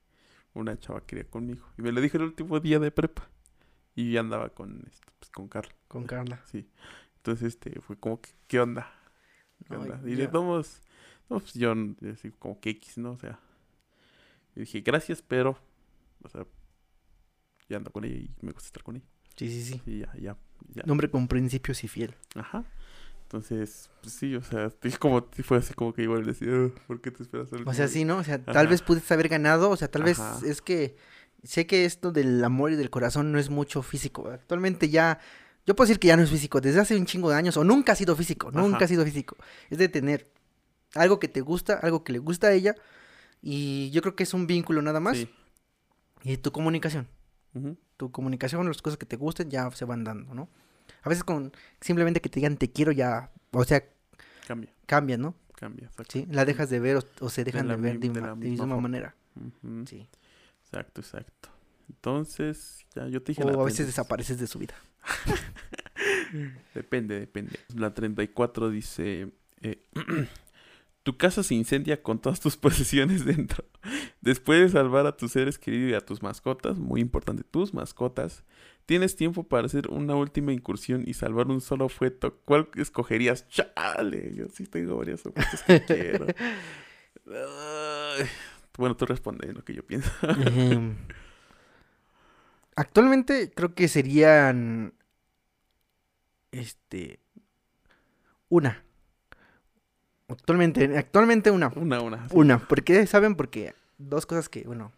una chava quería conmigo. Y me lo dije el último día de prepa. Y andaba con esto, pues con Carla.
Con Carla.
Sí. Entonces, este, fue como que, ¿qué onda? ¿Qué onda? Y le damos, no, pues yo, así como que X, ¿no? O sea, y dije, gracias, pero, o sea, ya ando con ella y me gusta estar con ella.
Sí, sí, sí.
Y ya, ya, ya.
Hombre con principios y fiel.
Ajá. Entonces, pues sí, o sea, como, fue así como que igual decía, ¿por qué te esperas?
O sea, sí, ¿no? O sea, tal vez pudiste haber ganado, o sea, tal vez es que sé que esto del amor y del corazón no es mucho físico. Actualmente ya, yo puedo decir que ya no es físico, desde hace un chingo de años, o nunca ha sido físico, nunca ha sido físico. Es de tener algo que te gusta, algo que le gusta a ella, y yo creo que es un vínculo nada más. Y tu comunicación. Tu comunicación, las cosas que te gusten ya se van dando, ¿no? A veces con simplemente que te digan te quiero ya, o sea, cambia. Cambia, ¿no?
Cambia,
Sí, la dejas de ver o, se dejan de, ver de, la misma, manera. Sí.
Exacto, exacto. Entonces, ya yo te dije.
O a veces desapareces de su vida.
depende, depende. La 34 dice: eh, Tu casa se incendia con todas tus posesiones dentro. Después de salvar a tus seres queridos y a tus mascotas, muy importante, tus mascotas, tienes tiempo para hacer una última incursión y salvar un solo fueto. ¿Cuál escogerías? Chale, yo sí tengo varias objetos que quiero. Bueno, tú responde lo que yo pienso.
Actualmente creo que serían. Este. Una. Actualmente, actualmente una.
Una, una.
Una. ¿Por qué? ¿Saben? Porque dos cosas que, bueno,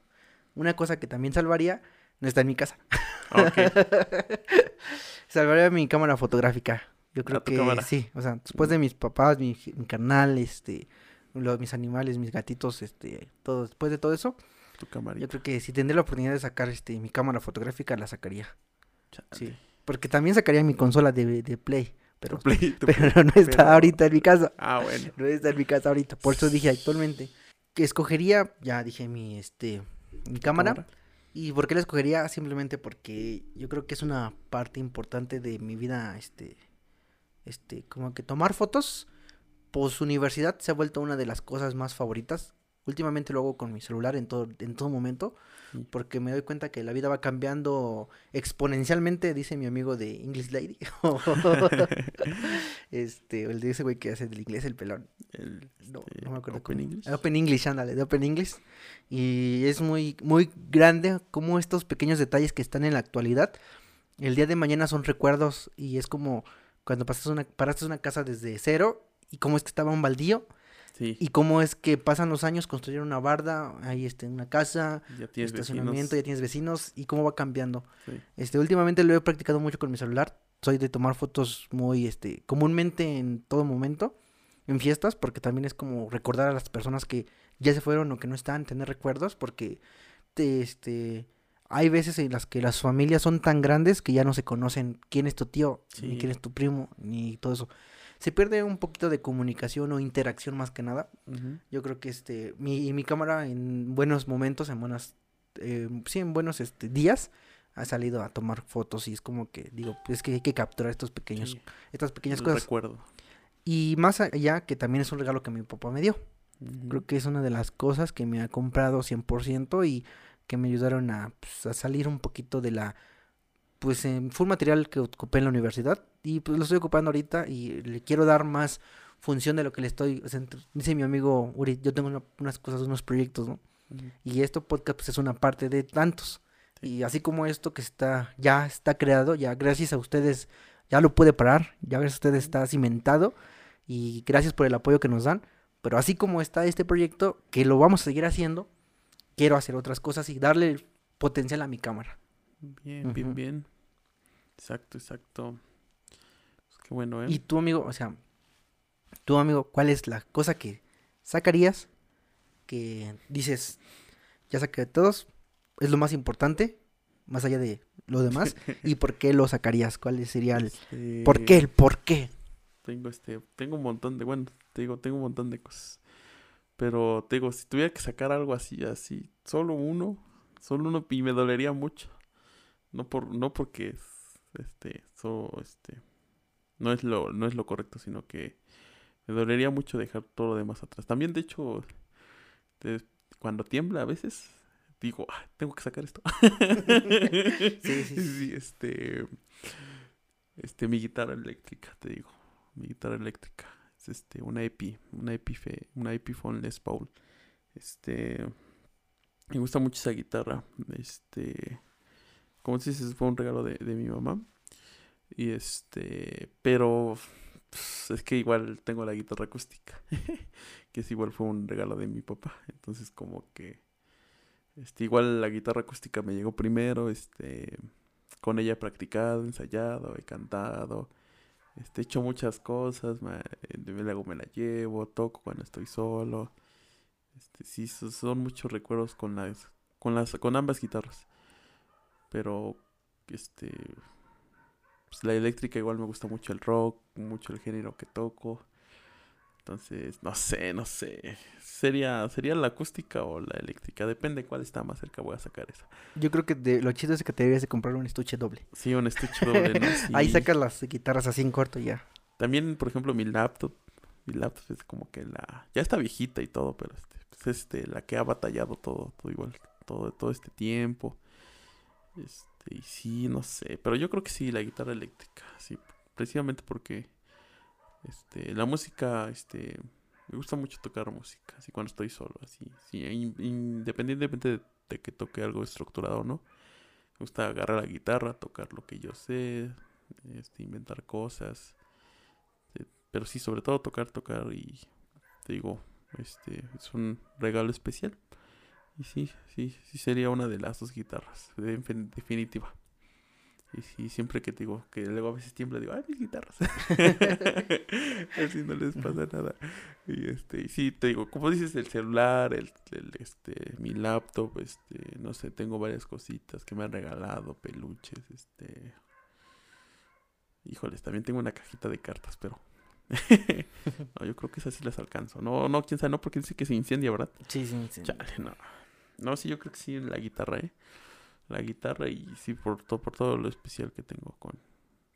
una cosa que también salvaría no está en mi casa. salvaría mi cámara fotográfica. Yo creo que sí. O sea, después de mis papás, mi, mi canal, este, los, mis animales, mis gatitos, este, todo, después de todo eso,
tu cámara.
Yo creo que si tendría la oportunidad de sacar este mi cámara fotográfica, la sacaría. Sí. Porque también sacaría mi consola de, de Play. Pero, pero no está ahorita en mi casa.
Ah, bueno.
No está en mi casa ahorita. Por eso dije actualmente que escogería, ya dije mi este mi cámara. ¿Y por qué la escogería? Simplemente porque yo creo que es una parte importante de mi vida, este, este, como que tomar fotos pues universidad se ha vuelto una de las cosas más favoritas. Últimamente lo hago con mi celular en todo, en todo momento, porque me doy cuenta que la vida va cambiando exponencialmente, dice mi amigo de English Lady. este, el de ese güey que hace del inglés, el pelón. no, este, no me acuerdo.
Open English.
Open English, ándale, de Open English. Y es muy, muy grande como estos pequeños detalles que están en la actualidad, el día de mañana son recuerdos y es como cuando pasas una, paraste una casa desde cero y cómo es que estaba un baldío. Y cómo es que pasan los años, construyeron una barda, ahí este, una casa, ya tienes estacionamiento, ya tienes vecinos, y cómo va cambiando. Este, últimamente lo he practicado mucho con mi celular. Soy de tomar fotos muy, este, comúnmente en todo momento, en fiestas, porque también es como recordar a las personas que ya se fueron o que no están, tener recuerdos, porque te, este, hay veces en las que las familias son tan grandes que ya no se conocen quién es tu tío, ni quién es tu primo, ni todo eso se pierde un poquito de comunicación o interacción más que nada. Yo creo que este, mi, mi cámara en buenos momentos, en buenas, eh, sí, en buenos este, días, ha salido a tomar fotos y es como que digo, pues es que hay que capturar estos pequeños, estas pequeñas cosas. Recuerdo. Y más allá que también es un regalo que mi papá me dio. Creo que es una de las cosas que me ha comprado 100% y que me ayudaron a, pues, a salir un poquito de la pues fue un material que ocupé en la universidad y pues lo estoy ocupando ahorita y le quiero dar más función de lo que le estoy, dice mi amigo Uri, yo tengo unas cosas, unos proyectos, ¿no? Y esto podcast pues es una parte de tantos. Y así como esto que está, ya está creado, ya gracias a ustedes, ya lo puede parar, ya gracias a ustedes está cimentado y gracias por el apoyo que nos dan. Pero así como está este proyecto, que lo vamos a seguir haciendo, quiero hacer otras cosas y darle potencial a mi cámara.
Bien, bien, bien. Exacto, exacto. Qué bueno, ¿eh?
Y tú, amigo, o sea, tú, amigo, ¿cuál es la cosa que sacarías que dices, ya saqué de todos, es lo más importante, más allá de lo demás, y por qué lo sacarías? ¿Cuál sería el este... por qué? El por qué.
Tengo este, tengo un montón de, bueno, te digo, tengo un montón de cosas. Pero te digo, si tuviera que sacar algo así, así, solo uno, solo uno, y me dolería mucho. No por, no porque este, eso, este, no es lo, no es lo correcto, sino que me dolería mucho dejar todo lo demás atrás. También, de hecho, cuando tiembla a veces, digo, ah, tengo que sacar esto. sí, sí, sí. este, este, mi guitarra eléctrica, te digo, mi guitarra eléctrica. Es este, una Epi, una Epife, una Epiphone Les Paul. Este, me gusta mucho esa guitarra. Este, como dices, fue un regalo de, mi mamá. Y este, pero pues, es que igual tengo la guitarra acústica, que es igual fue un regalo de mi papá. Entonces como que, este, igual la guitarra acústica me llegó primero, este, con ella he practicado, ensayado, he cantado, este, he hecho muchas cosas, me, luego me la llevo, toco cuando estoy solo. Este, sí, son muchos recuerdos con las, con las, con ambas guitarras. Pero, este, pues la eléctrica igual me gusta mucho el rock, mucho el género que toco. Entonces, no sé, no sé. Sería, sería la acústica o la eléctrica. Depende cuál está más cerca, voy a sacar esa.
Yo creo que de, lo chido es que te debías de comprar un estuche doble.
Sí, un estuche doble, ¿no?
Ahí sacas las guitarras así en corto ya.
También, por ejemplo, mi laptop. Mi laptop es como que la... Ya está viejita y todo, pero este, pues este, la que ha batallado todo, todo igual, todo, todo este tiempo. Este, y sí, no sé, pero yo creo que sí, la guitarra eléctrica, sí, precisamente porque este, la música, este, me gusta mucho tocar música, así cuando estoy solo, así, sí, independientemente de, que toque algo estructurado o no, me gusta agarrar la guitarra, tocar lo que yo sé, este, inventar cosas, eh, pero sí, sobre todo tocar, tocar y te digo, este, es un regalo especial. Y sí, sí, sí sería una de las dos guitarras, de, definitiva. Y sí, siempre que te digo, que luego a veces tiembla, digo, ay, mis guitarras. Así no les pasa nada. Y este, y sí, te digo, como dices, el celular, el, este, mi laptop, este, no sé, tengo varias cositas que me han regalado, peluches, este. Híjoles, también tengo una cajita de cartas, pero. no, yo creo que esas sí las alcanzo. No, no, quién sabe, no, porque dice que se incendia, ¿verdad?
Sí, sí, sí.
Chale, no. No, sí, yo creo que sí, la guitarra, ¿eh? La guitarra y sí, por, todo por todo lo especial que tengo con...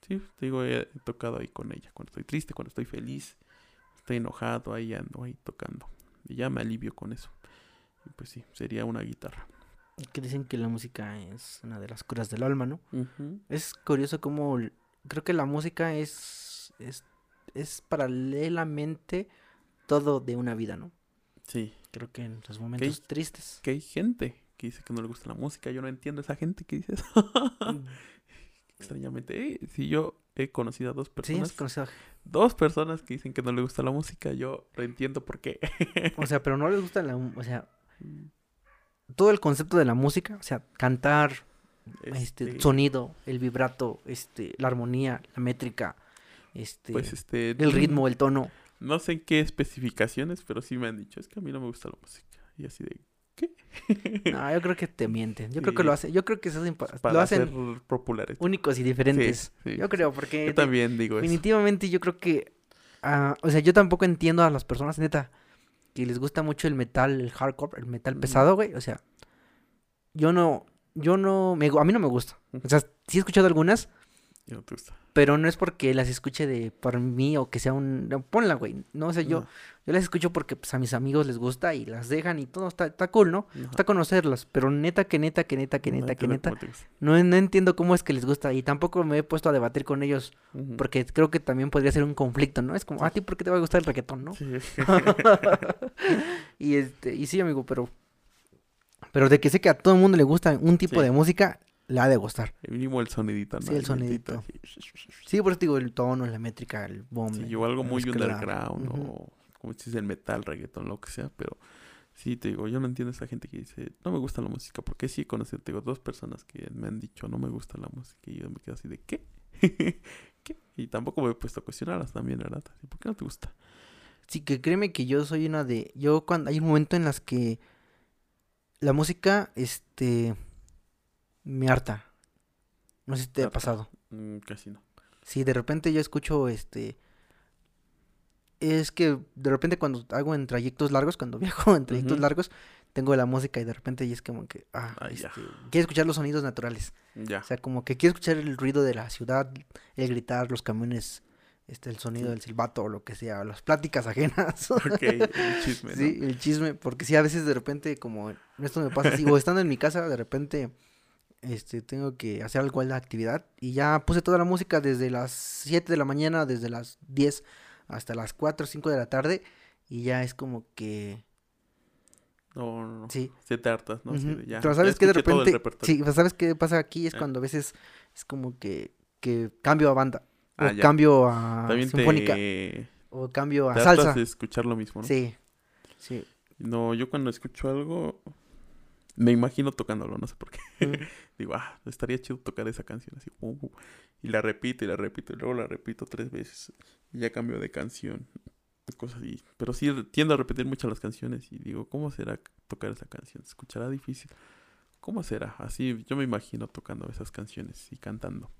Sí, te digo, he, tocado ahí con ella. Cuando estoy triste, cuando estoy feliz, estoy enojado, ahí ando, ahí tocando. Y ya me alivio con eso. Y pues sí, sería una guitarra.
Que dicen que la música es una de las curas del alma, ¿no? Es curioso cómo creo que la música es, es, es paralelamente todo de una vida, ¿no?
Sí.
Creo que en los momentos tristes.
Que hay gente que dice que no le gusta la música. Yo no entiendo esa gente que dice eso. Mm. Extrañamente. Si yo he conocido a dos personas. Sí, conocido. Dos personas que dicen que no le gusta la música. Yo no entiendo por qué.
o sea, pero no les gusta la. O sea. Todo el concepto de la música. O sea, cantar. Este, este sonido, el vibrato, este, la armonía, la métrica, este,
pues este,
el ritmo, el tono.
No sé en qué especificaciones, pero sí me han dicho, es que a mí no me gusta la música. Y así de, ¿qué?
no, yo creo que te mienten. Yo creo que lo hacen, yo creo que eso lo hacen populares. Únicos y diferentes. Yo creo, porque
yo también digo
definitivamente yo creo que Ah, o sea, yo tampoco entiendo a las personas, neta, que les gusta mucho el metal, el hardcore, el metal pesado, güey. O sea, yo no, yo no, me, a mí no me gusta. O sea, sí he escuchado algunas. No te gusta. Pero no es porque las escuche de por mí o que sea un... ponla, güey. No, o sea, yo, yo las escucho porque pues, a mis amigos les gusta y las dejan y todo. Está, está cool, ¿no? Está conocerlas. Pero neta, que neta, que neta, que neta, que neta. No, no entiendo cómo es que les gusta. Y tampoco me he puesto a debatir con ellos. Porque creo que también podría ser un conflicto, ¿no? Es como, a ti, ¿por qué te va a gustar el reggaetón, no? Sí. y, este, y sí, amigo, pero... Pero de que sé que a todo el mundo le gusta un tipo de música, le ha de gustar.
El mínimo el sonidito, ¿no?
Sí, el sonidito. Sí, por eso digo el tono, la métrica, el bomb.
Sí, yo algo muy underground o como si es el metal, reggaeton, lo que sea, pero sí, te digo, yo no entiendo a esa gente que dice, no me gusta la música, porque sí he conocido, te digo, dos personas que me han dicho, no me gusta la música, y yo me quedo así de, ¿qué? ¿Qué? Y tampoco me he puesto a cuestionarlas también, ¿verdad? ¿Por qué no te gusta?
Sí, que créeme que yo soy una de, yo cuando hay un momento en las que la música, este me harta. No sé si te ha pasado.
Mm, casi no.
Sí, de repente yo escucho este. Es que de repente cuando hago en trayectos largos, cuando viajo en trayectos largos, tengo la música y de repente y es como que. Ah, este, quiero escuchar los sonidos naturales. Ya. O sea, como que quiero escuchar el ruido de la ciudad, el gritar, los camiones este, el sonido del silbato o lo que sea, las pláticas ajenas. Ok, el chisme. ¿no? Sí, el chisme, porque sí, a veces de repente, como esto me pasa así, o estando en mi casa, de repente este, tengo que hacer algo la actividad. Y ya puse toda la música desde las 7 de la mañana, desde las 10 hasta las 4 o 5 de la tarde. Y ya es como que...
No, no, no. Sí. Se te hartas, ¿no?
ya, pero sabes que de repente... Sí, sabes qué pasa aquí es eh. cuando a veces es como que, que cambio a banda. Ah, o cambio a sinfónica. O cambio a salsa.
de escuchar lo mismo, ¿no?
Sí. Sí.
No, yo cuando escucho algo, me imagino tocándolo, no sé por qué. Digo, ah, estaría chido tocar esa canción así. Uh, uh, y la repito y la repito y luego la repito tres veces. Y ya cambio de canción. Cosas así. Pero sí tiendo a repetir muchas las canciones y digo, ¿cómo será tocar esa canción? ¿Se escuchará difícil? ¿Cómo será? Así yo me imagino tocando esas canciones y cantando.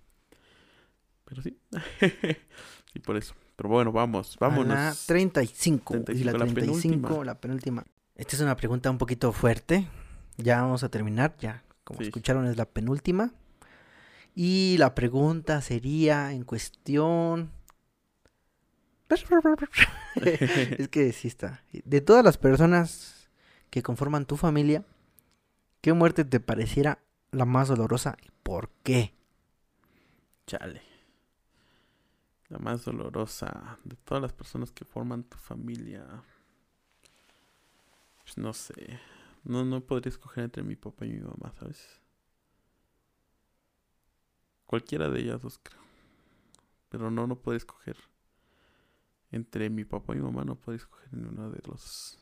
Pero sí. y por eso. Pero bueno, vamos, vámonos.
A la 35. 35 y la 35, la penúltima. Esta es una pregunta un poquito fuerte. Ya vamos a terminar, ya. Como escucharon, es la penúltima. Y la pregunta sería en cuestión. es que sí está. De todas las personas que conforman tu familia, ¿qué muerte te pareciera la más dolorosa y por qué?
Chale. La más dolorosa de todas las personas que forman tu familia. Pues no sé. No, no podría escoger entre mi papá y mi mamá, ¿sabes? Cualquiera de ellas dos, creo. Pero no, no podría escoger. Entre mi papá y mi mamá no podría escoger ni uno de los.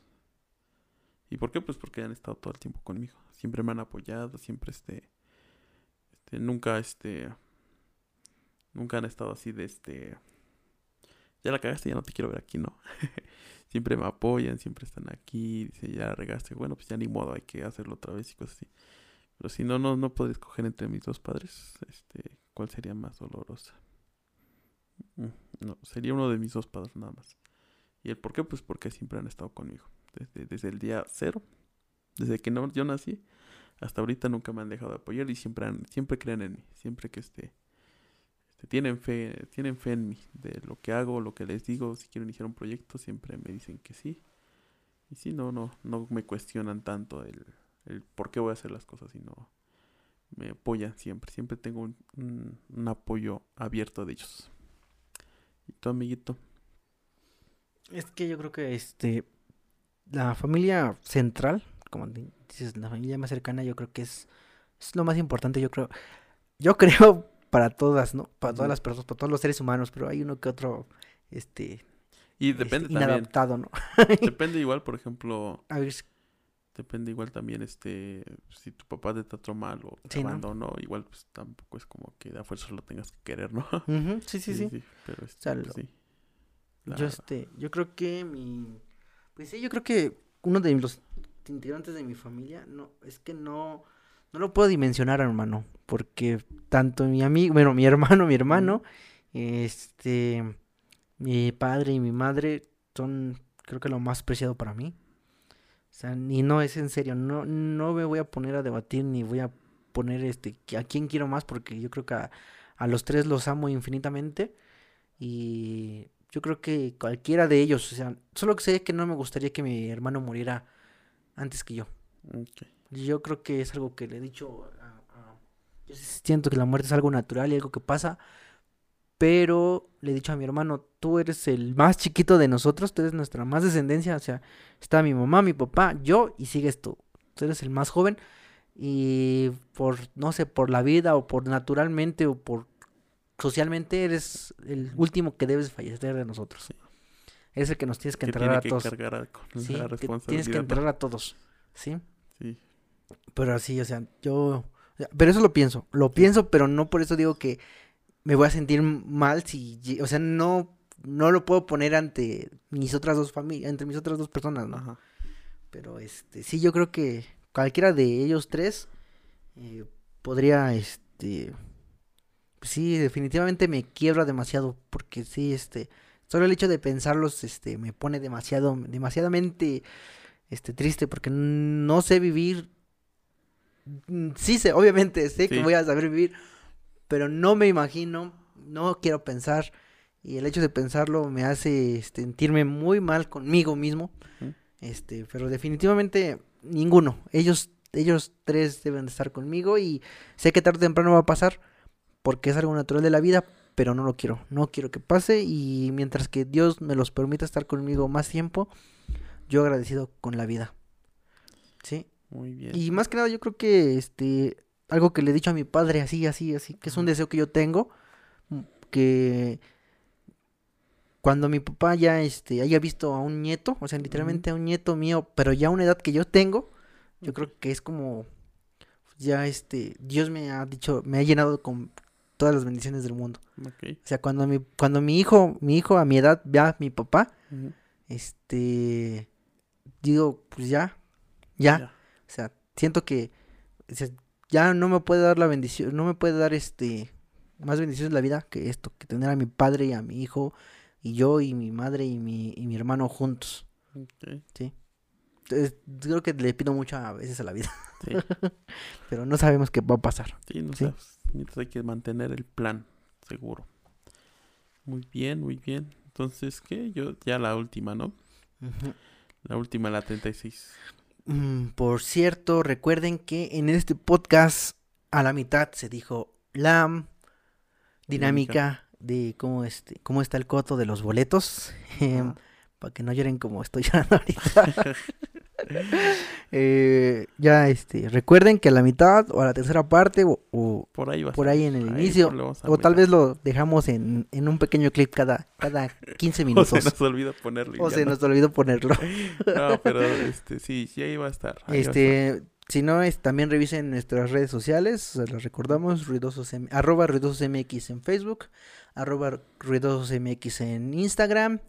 ¿Y por qué? Pues porque han estado todo el tiempo conmigo. Siempre me han apoyado, siempre este. Este, nunca este. Nunca han estado así de este. Ya la cagaste, ya no te quiero ver aquí, ¿no? siempre me apoyan, siempre están aquí, dice, ya regaste, bueno, pues ya ni modo, hay que hacerlo otra vez y cosas así. Pero si no, no, no podría escoger entre mis dos padres, este, ¿cuál sería más dolorosa? Mm, no, sería uno de mis dos padres nada más. ¿Y el por qué? Pues porque siempre han estado conmigo. Desde, desde el día cero, desde que no, yo nací, hasta ahorita nunca me han dejado de apoyar y siempre, han, siempre creen en mí. Siempre que esté tienen fe, tienen fe en mí, de lo que hago, lo que les digo, si quiero iniciar un proyecto, siempre me dicen que sí. Y sí, no, no, no me cuestionan tanto el, el por qué voy a hacer las cosas, sino me apoyan siempre. Siempre tengo un, un, apoyo abierto de ellos. ¿Y tu amiguito?
Es que yo creo que este la familia central, como dices, la familia más cercana, yo creo que es, es lo más importante, yo creo. Yo creo para todas, ¿no? Para todas las personas, para todos los seres humanos, pero hay uno que otro, este...
Y este, depende
inadaptado, ¿no?
depende igual, por ejemplo... A ver, Depende igual también, este, si tu papá te trató mal o te abandonó, igual pues tampoco es como que a fuerza lo tengas que querer, ¿no?
sí, sí, sí, Pero este, pues, sí. Yo, este, yo creo que mi... Pues sí, yo creo que uno de los integrantes de mi familia, no, es que no no lo puedo dimensionar, hermano, porque tanto mi amigo, bueno, mi hermano, mi hermano, este, Mi padre y mi madre son, creo que lo más preciado para mí. O sea, y no es en serio, no, no me voy a poner a debatir ni voy a poner este a quién quiero más porque yo creo que a, los tres los amo infinitamente y yo creo que cualquiera de ellos, o sea, solo que sé que no me gustaría que mi hermano muriera antes que yo. Yo creo que es algo que le he dicho yo siento que la muerte es algo natural y algo que pasa, pero le he dicho a mi hermano, tú eres el más chiquito de nosotros, tú eres nuestra más descendencia, o sea, está mi mamá, mi papá, yo y sigues tú. Tú eres el más joven y por, no sé, por la vida o por naturalmente o por socialmente eres el último que debes fallecer de nosotros. Eres el que nos tienes que, enterrar a todos. sí, tienes que enterrar a todos. ¿Sí? Sí. Pero así, o sea, yo pero eso lo pienso, lo pienso, pero no por eso digo que me voy a sentir mal si, o sea, no, no lo puedo poner ante mis otras dos familias, entre mis otras dos personas, ¿no? Pero este, sí, yo creo que cualquiera de ellos tres eh, podría, este, sí, definitivamente me quiebra demasiado, porque sí, este, solo el hecho de pensarlos, este, me pone demasiado, demasiadamente, este, triste, porque no sé vivir sí sé, obviamente sé que voy a saber vivir, pero no me imagino, no quiero pensar y el hecho de pensarlo me hace este, sentirme muy mal conmigo mismo. Este, pero definitivamente ninguno. Ellos ellos tres deben de estar conmigo y sé que tarde o temprano va a pasar porque es algo natural de la vida, pero no lo quiero. No quiero que pase y mientras que Dios me los permita estar conmigo más tiempo, yo agradecido con la vida. ¿Sí? Muy bien. Y más que nada yo creo que este algo que le he dicho a mi padre así, así, así, que es un deseo que yo tengo, mm, que cuando mi papá ya este haya visto a un nieto, o sea, literalmente a un nieto mío, pero ya a una edad que yo tengo, yo creo que es como ya este Dios me ha dicho, me ha llenado con todas las bendiciones del mundo. O sea, cuando mi cuando mi hijo, mi hijo a mi edad vea a mi papá, este digo, pues ya, ya. O sea, siento que ya no me puede dar la bendición, no me puede dar este más bendiciones en la vida que esto, que tener a mi padre y a mi hijo y yo y mi madre y mi, y mi hermano juntos. Sí. Entonces, creo que le pido mucho a veces a la vida. Sí. Pero no sabemos qué va a pasar.
Sí, no Sabes. hay que mantener el plan, seguro. Muy bien, muy bien. Entonces, ¿qué? Yo, ya la última, ¿no? La última, la 36.
Mm, por cierto, recuerden que en este podcast a la mitad se dijo la dinámica de cómo, este, cómo está el coto de los boletos. Para que no lloren como estoy llorando ahorita. Eh, ya, este, recuerden que a la mitad o a la tercera parte o, por ahí, por ahí en el inicio o tal vez lo dejamos en, un pequeño clip cada, cada 15 minutos.
o se nos olvidó ponerlo.
O se nos olvidó ponerlo.
no, pero este, sí, sí, ahí va a estar.
este, si no, es, también revisen nuestras redes sociales, se las recordamos, ruidosos, arroba ruidososmx en Facebook, arroba ruidososmx en Instagram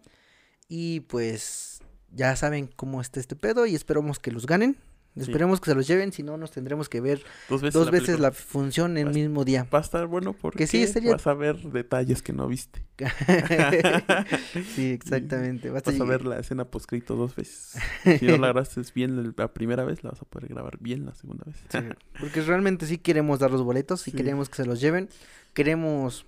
y pues ya saben cómo está este pedo y esperamos que los ganen. Esperemos que se los lleven, si no nos tendremos que ver dos veces, la, función en el mismo día.
Va a estar bueno porque sí, vas a ver detalles que no viste.
sí, exactamente.
Vas, a, ver la escena poscrito dos veces. Si no la grabaste bien la primera vez, la vas a poder grabar bien la segunda vez.
porque realmente sí queremos dar los boletos, y queremos que se los lleven. Queremos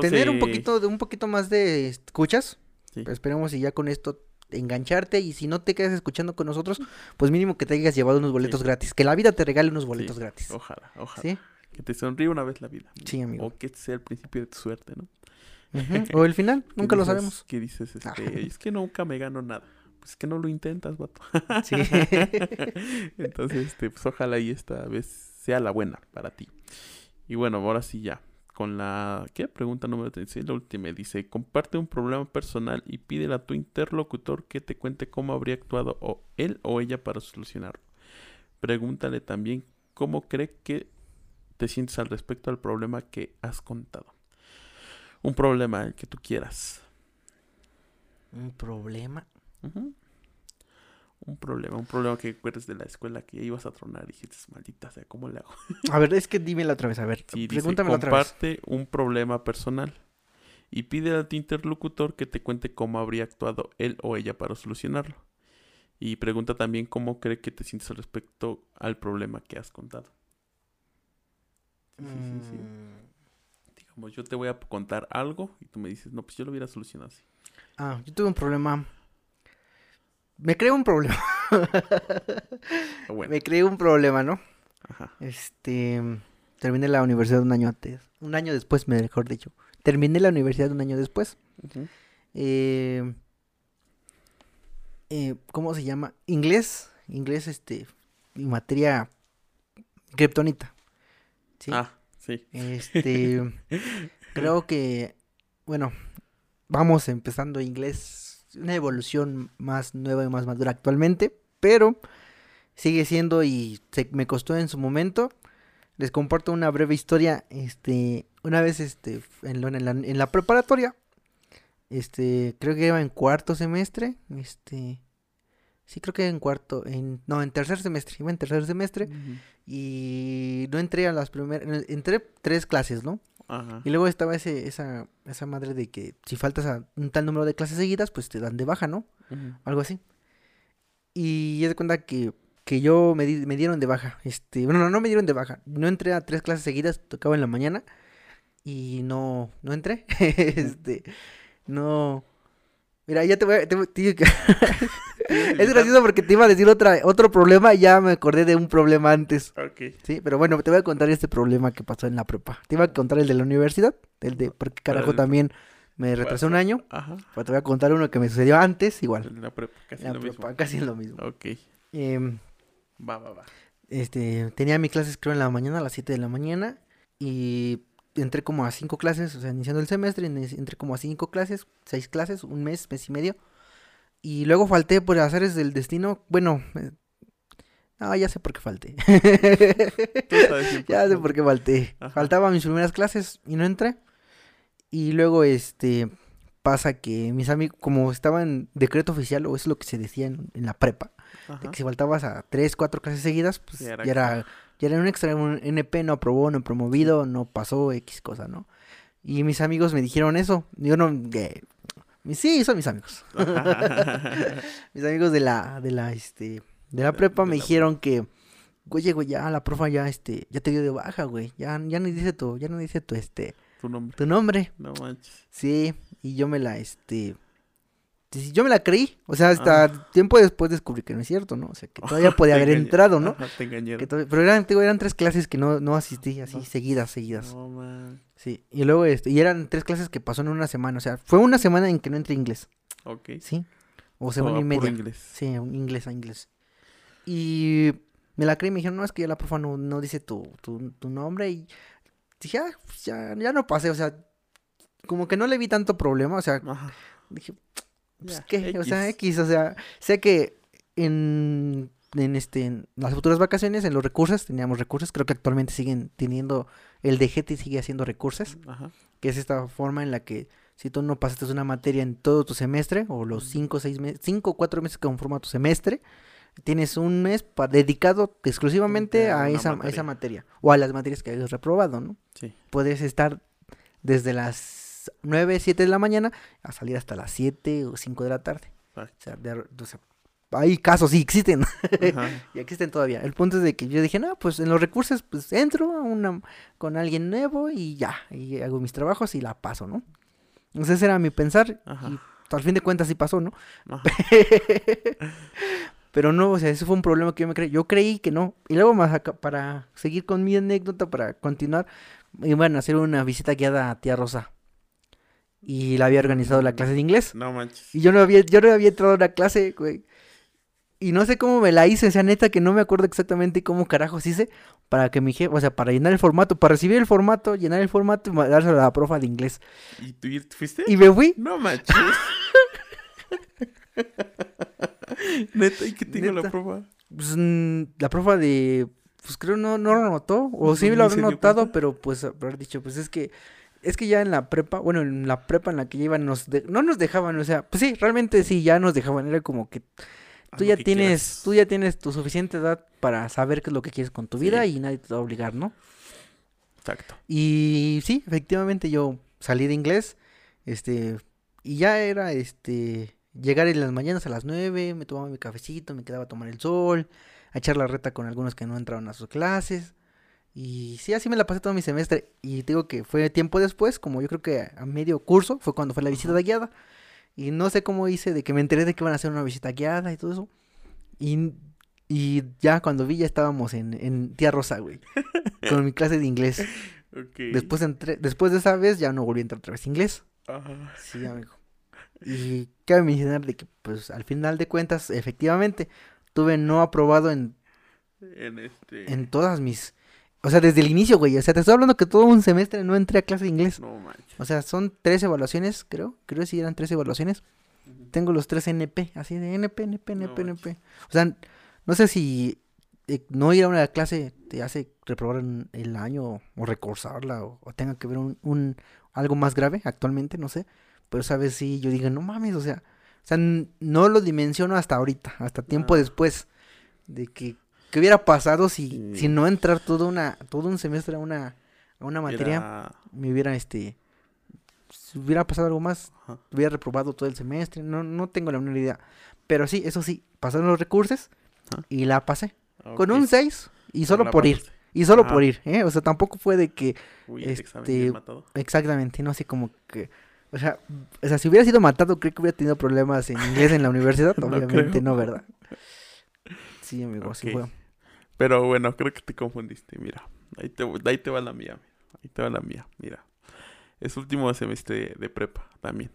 tener un poquito de un poquito más de escuchas. esperemos y ya con esto engancharte y si no te quedas escuchando con nosotros, pues mínimo que te hayas llevado unos boletos gratis. Que la vida te regale unos boletos gratis.
Ojalá, ojalá. Que te sonríe una vez la vida. Sí, amigo. O que sea el principio de tu suerte, ¿no?
O el final, nunca lo sabemos.
Que dices, este, es que nunca me gano nada. Pues que no lo intentas, vato. sí. Entonces, este, pues ojalá y esta vez sea la buena para ti. Y bueno, ahora sí ya con la ¿qué? pregunta número 36, la última dice, comparte un problema personal y pídele a tu interlocutor que te cuente cómo habría actuado o él o ella para solucionarlo. Pregúntale también cómo cree que te sientes al respecto al problema que has contado. Un problema el que tú quieras.
Un problema
un problema, un problema que recuerdes de la escuela que ibas a tronar y dijiste, maldita sea, ¿cómo le hago?
a ver, es que dímela otra vez, a ver,
pregúntame otra vez. Comparte un problema personal y pide a tu interlocutor que te cuente cómo habría actuado él o ella para solucionarlo. Y pregunta también cómo cree que te sientes respecto al problema que has contado. Sí, sí, sí, mm. Digamos, yo te voy a contar algo y tú me dices, no, pues yo lo hubiera solucionado así.
Ah, yo tuve un problema. Me creo un problema. Me creé un problema, ¿no? Ajá. Este. Terminé la universidad un año antes. Un año después, mejor dicho. Terminé la universidad un año después. eh, eh, ¿Cómo se llama? Inglés. Inglés, este. materia. Kryptonita.
¿Sí? Ah, sí.
Este. creo que. Bueno. Vamos empezando inglés. Una evolución más nueva y más madura actualmente. Pero. Sigue siendo y se me costó en su momento les comparto una breve historia. Este, una vez este, en, la, en la preparatoria, este, creo que iba en cuarto semestre, este, sí creo que en cuarto, en, no, en tercer semestre, iba en tercer semestre y no entré a las primeras, entré tres clases, ¿no? Ajá. Y luego estaba ese, esa, esa madre de que si faltas a un tal número de clases seguidas, pues te dan de baja, ¿no? Algo así. Y ya de cuenta que que yo me, me dieron de baja. Este, bueno, no, no me dieron de baja. No entré a tres clases seguidas, tocaba en la mañana y no, no entré. este, no. Mira, ya te voy a... es gracioso porque te iba a decir otra, otro problema y ya me acordé de un problema antes. Ok. Sí, pero bueno, te voy a contar este problema que pasó en la prepa. Te iba a contar el de la universidad, el de... Porque carajo también me retrasé un año. Ajá. Pero te voy a contar uno que me sucedió antes, igual. En la prepa, casi la lo prepa, mismo. Casi lo mismo. Ok. Eh,
Va, va, va.
Este, tenía mis clases creo en la mañana, a las 7 de la mañana. Y entré como a cinco clases, o sea, iniciando el semestre, entré como a cinco clases, seis clases, un mes, mes y medio. Y luego falté por hacer el destino. Bueno, eh, no, ya sé por qué falté. ya sé por qué falté. Faltaba mis primeras clases y no entré. Y luego, este, pasa que mis amigos, como estaba en decreto oficial, o es lo que se decía en la prepa, de que si faltabas a tres, cuatro clases seguidas, pues ya, era, ya era un extra, un NP no aprobó, no promovido, no pasó X cosa, ¿no? Y mis amigos me dijeron eso. Yo no, sí, son mis amigos. mis amigos de la, de la, este, de la prepa me dijeron que, oye, güey, ya la profa ya, este, ya te dio de baja, güey. Ya, ya no dice tu, ya no dice tu, este,
tu nombre.
Tu nombre.
No manches.
Sí, y yo me la, este, yo me la creí, o sea, hasta ah. tiempo después descubrí que no es cierto, ¿no? O sea, que todavía podía haber entrado, ¿no? pero eran, eran tres clases que no, no asistí así, seguidas, seguidas. No, man. Sí, y luego, este, y eran tres clases que pasó en una semana, o sea, fue una semana en que no entré inglés.
Ok.
Sí, o semana y media. inglés. Sí, inglés a inglés. Y me la creí, me dijeron, no, es que ya la profa no, no dice tu, tu, tu nombre, y dije, ah, pues ya, ya no pasé, o sea, como que no le vi tanto problema, o sea, dije pues, ¿qué? O sea, X, o sea, sé que en, en, este, en las futuras vacaciones, en los recursos, teníamos recursos, creo que actualmente siguen teniendo, el DGT sigue haciendo recursos, que es esta forma en la que si tú no pasaste una materia en todo tu semestre, o los cinco, seis meses, cinco o cuatro meses que conforma tu semestre, tienes un mes dedicado exclusivamente a esa, a esa materia, o a las materias que hayas reprobado, ¿no? Sí. Puedes estar desde las 9, 7 de la mañana a salir hasta las 7 o 5 de la tarde. O sea, hay casos, sí existen. y existen todavía. El punto es de que yo dije, no, pues en los recursos, pues entro una, con alguien nuevo y ya, y hago mis trabajos y la paso, ¿no? Entonces ese era mi pensar y al fin de cuentas sí pasó, ¿no? Pero no, o sea, ese fue un problema que yo me creí. Yo creí que no. Y luego más acá, para seguir con mi anécdota, para continuar, iban a hacer una visita guiada a Tía Rosa y la había organizado la clase de inglés.
No manches.
Y yo no había, yo no había entrado a la clase, güey. Y no sé cómo me la hice, o sea, neta que no me acuerdo exactamente cómo carajos hice para que mi jefe, o sea, para llenar el formato, para recibir el formato, llenar el formato y dárselo a la profa de inglés.
¿Y tú fuiste?
Y me fui.
No manches. neta, ¿y qué tengo la profa?
Pues, mm, la profa de, pues creo no, no lo notó, o sí lo había notado, pero pues haber dicho, pues es que es que ya en la prepa, bueno, en la prepa en la que iban, nos no nos dejaban, o sea, pues sí, realmente sí, ya nos dejaban, era como que tú ya tienes, tú ya tienes tu suficiente edad para saber qué es lo que quieres con tu vida y nadie te va a obligar, ¿no?
Exacto.
Y sí, efectivamente yo salí de inglés, Este, y ya era, este, llegar en las mañanas a las 9, me tomaba mi cafecito, me quedaba a tomar el sol, a echar la reta con algunos que no entraron a sus clases. Y sí, así me la pasé todo mi semestre. Y digo que fue tiempo después, como yo creo que a medio curso, fue cuando fue la visita guiada. Y no sé cómo hice de que me enteré de que iban a hacer una visita guiada y todo eso. Y, y ya cuando vi ya estábamos en, en Tía Rosa, güey. con mi clase de inglés. Después, entré, después de esa vez ya no volví a entrar otra vez inglés. Ajá. Sí, amigo. Y cabe mencionar de que, pues, al final de cuentas, efectivamente, tuve no aprobado en... En este... En todas mis... O sea, desde el inicio, güey. O sea, te estoy hablando que todo un semestre no entré a clase de inglés. No manches. O sea, son tres evaluaciones, creo. Creo que sí eran tres evaluaciones. Tengo los tres NP, así de NP, NP, NP, NP. O sea, no sé si eh, no ir a una clase te hace reprobar el año o recursarla o, tenga que ver un, un, algo más grave actualmente, no sé. Pero sabes si yo digo, no mames, o sea, o sea, no lo dimensiono hasta ahorita, hasta tiempo ah. después de que ¿Qué hubiera pasado si, si no entrar todo una todo un semestre a una a una materia me hubiera este si hubiera pasado algo más hubiera reprobado todo el semestre no no tengo la menor idea. Pero sí eso sí pasaron los recursos y la pasé. Con un 6 y solo por ir y solo por ir eh o sea tampoco fue de que este exactamente no así como que o sea, o sea, si hubiera sido matado, creo que hubiera tenido problemas en inglés en la universidad. Obviamente no, ¿verdad?
Sí, amigo, así fue. Pero bueno, creo que te confundiste. Mira, ahí te, ahí te va la mía. Ahí te va la mía. Mira, es último semestre de prepa también.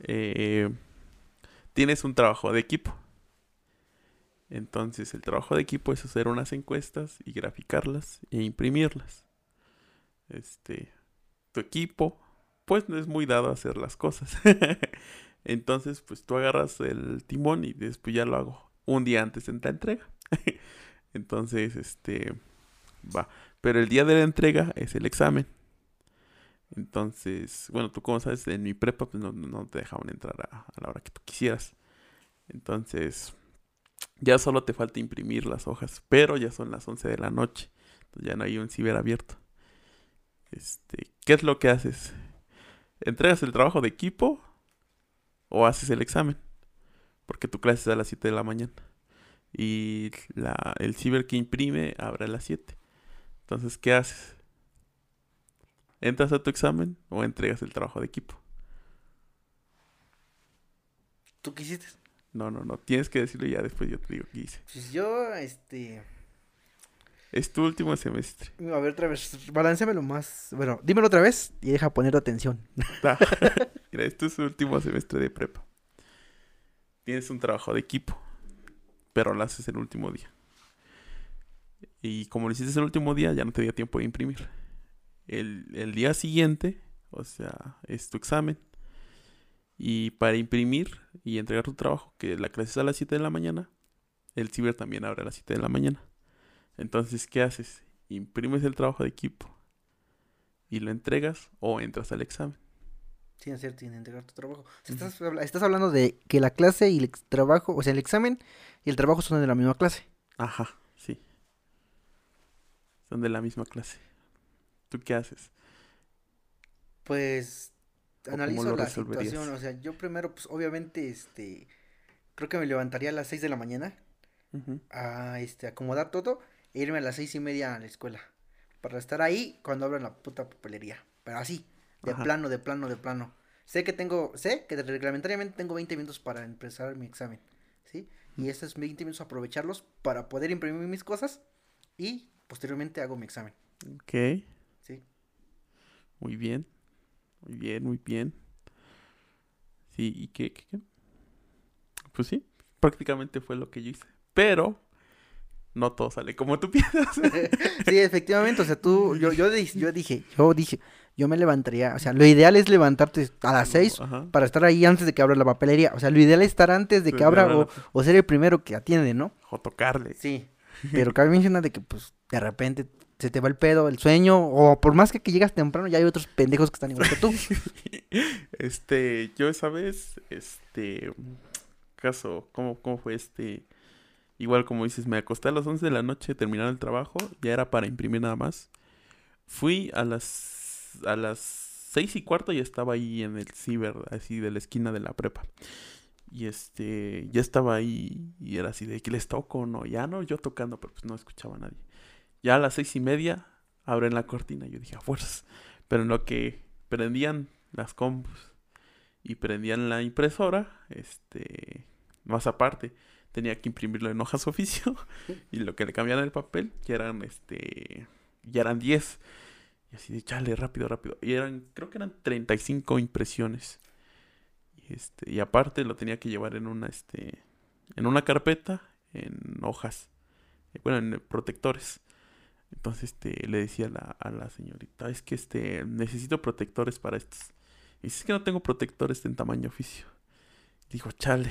Eh, tienes un trabajo de equipo. Entonces, el trabajo de equipo es hacer unas encuestas y graficarlas e imprimirlas. Este, tu equipo, pues no es muy dado a hacer las cosas. Entonces, pues tú agarras el timón y después ya lo hago un día antes de la entrega. Entonces, este, va. Pero el día de la entrega es el examen. Entonces, bueno, tú como sabes, en mi prepa pues no, te dejaban entrar a, la hora que tú quisieras. Entonces, ya solo te falta imprimir las hojas, pero ya son las 11 de la noche. Ya no hay un ciber abierto. Este, ¿qué es lo que haces? ¿Entregas el trabajo de equipo o haces el examen? Porque tu clase es a las 7 de la mañana. Y la, el ciber que imprime abre a las 7. Entonces, ¿qué haces? ¿Entras a tu examen o entregas el trabajo de equipo?
¿Tú qué hiciste?
No, no, no. Tienes que decirlo ya después yo te digo qué hice.
Pues yo, este...
Es tu último semestre.
A ver, otra vez. Baláncemelo más. Bueno, dímelo otra vez y deja poner atención.
Mira, esto es tu último semestre de prepa tienes un trabajo de equipo, pero lo haces el último día. Y como lo hiciste el último día, ya no te dio tiempo de imprimir. El, día siguiente, o sea, es tu examen. Y para imprimir y entregar tu trabajo, que la clase es a las 7 de la mañana, el ciber también abre a las 7 de la mañana. Entonces, ¿qué haces? Imprimes el trabajo de equipo y lo entregas o entras al examen.
Sin hacer, sin entregar tu trabajo. estás, hablando de que la clase y el trabajo, o sea, el examen y el trabajo son de la misma clase.
Ajá, sí. Son de la misma clase. ¿Tú qué haces?
Pues analizo la situación, o sea, yo primero, pues obviamente, este, creo que me levantaría a las 6 de la mañana a, este, acomodar todo e irme a las seis y media a la escuela para estar ahí cuando abran la puta papelería, pero así, de plano, de plano, de plano. Sé que tengo, sé que reglamentariamente tengo 20 minutos para empezar mi examen, ¿sí? Y esos 20 minutos aprovecharlos para poder imprimir mis cosas y posteriormente hago mi examen.
Ok. Sí. Muy bien. Muy bien, muy bien. Sí, ¿y qué, qué, qué? Pues sí, prácticamente fue lo que yo hice. Pero no todo sale como tú piensas.
sí, efectivamente, o sea, tú, yo, yo, yo dije, yo dije, yo me levantaría, o sea, lo ideal es levantarte a las seis para estar ahí antes de que abra la papelería. O sea, lo ideal es estar antes de que abra o, ser el primero que atiende, ¿no?
O tocarle.
Sí. Pero cabe mencionar de que, pues, de repente se te va el pedo, el sueño, o por más que, que llegas temprano, ya hay otros pendejos que están igual que tú.
este, yo esa vez, este, caso, ¿cómo, cómo fue este? Igual como dices, me acosté a las 11 de la noche, terminar el trabajo, ya era para imprimir nada más. Fui a las a las seis y cuarto ya estaba ahí en el ciber, así de la esquina de la prepa. Y este, ya estaba ahí y era así de que les toco, no, ya no, yo tocando, pero pues no escuchaba a nadie. Ya a las seis y media abren la cortina, yo dije a fuerzas. Pero en lo que prendían las compus y prendían la impresora, este, más aparte, tenía que imprimirlo en hojas oficio y lo que le cambiaban el papel, ya eran, este, ya eran 10. Y así de, chale, rápido, rápido. Y eran, creo que eran 35 impresiones. Y, este, y aparte lo tenía que llevar en una, este, en una carpeta, en hojas, bueno, en protectores. Entonces este, le decía a la, a la señorita, es que este, necesito protectores para estos. Y dice, es que no tengo protectores en tamaño oficio. Digo, chale.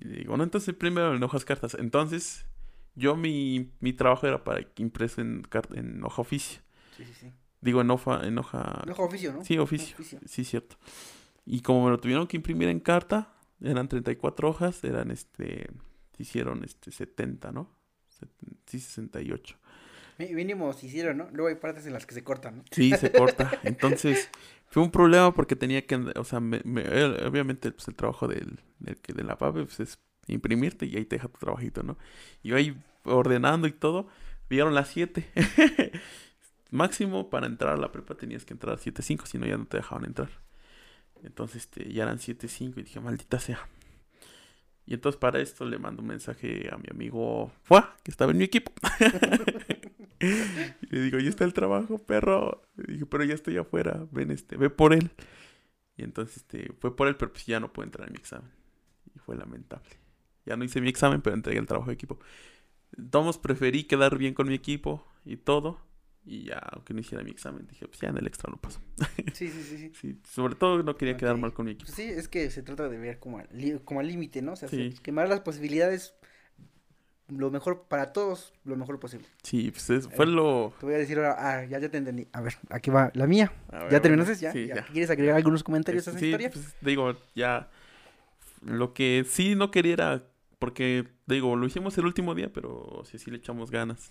Y digo, no, entonces primero en hojas cartas. Entonces, yo mi, mi trabajo era para impreso en, en hoja oficio. Sí, sí, sí. Digo, en hoja... En hoja,
hoja oficio, ¿no?
Sí, oficio. Sí, cierto. Y como me lo tuvieron que imprimir en carta, eran 34 hojas, eran este... Hicieron este 70, ¿no? Sí, 68.
Mínimo se hicieron, ¿no? Luego hay partes en las que se cortan, ¿no?
Sí, se corta. Entonces, fue un problema porque tenía que, o sea, me, obviamente pues, el trabajo del, del, de la PAPE pues, es imprimirte y ahí te deja tu trabajito, ¿no? Y yo ahí ordenando y todo, vieron las 7. Máximo para entrar a la prepa tenías que entrar a 7.5, si no ya no te dejaban entrar. Entonces este, ya eran 7.5 y dije, maldita sea. Y entonces para esto le mando un mensaje a mi amigo Fua, que estaba en mi equipo. y le digo, ya está el trabajo, perro. Le dije, pero ya estoy afuera, ven este, ve por él. Y entonces este, fue por él, pero pues ya no puedo entrar en mi examen. Y fue lamentable. Ya no hice mi examen, pero entregué el trabajo de equipo. Entonces preferí quedar bien con mi equipo y todo. Y ya, aunque no hiciera mi examen, dije, pues ya en el extra lo paso.
Sí, sí, sí.
sí. sobre todo no quería quedar mal con mi equipo.
Sí, es que se trata de ver como, como al límite, ¿no? O sea, quemar las posibilidades lo mejor para todos, lo mejor posible.
Sí, pues fue eh, lo...
Te voy a decir ahora, ah, ya, ya te entendí. A ver, aquí va la mía. ¿Ya terminaste? ¿Ya? ¿Ya? ¿Quieres agregar algunos comentarios a esa historia?
Pues, digo, ya... Lo que sí no quería era... Porque, digo, lo hicimos el último día, pero sí, sí le echamos ganas.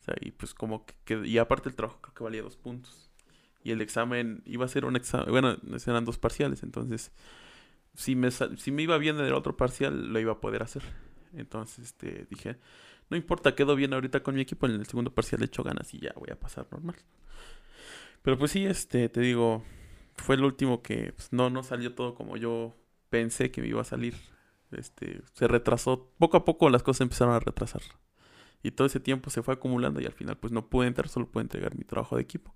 Sea, y pues como que... Y aparte el trabajo creo que valía dos puntos. Y el examen iba a ser un examen... Bueno, eran dos parciales, entonces... Si me, si me iba bien en el otro parcial, lo iba a poder hacer. Entonces, este, dije, no importa, quedo bien ahorita con mi equipo, en el segundo parcial le echo ganas y ya voy a pasar normal. Pero pues sí, este, te digo, fue el último que pues, no, no salió todo como yo pensé que me iba a salir. Este, se retrasó, poco a poco las cosas empezaron a retrasar. Y todo ese tiempo se fue acumulando y al final pues no pude entrar, solo pude entregar mi trabajo de equipo.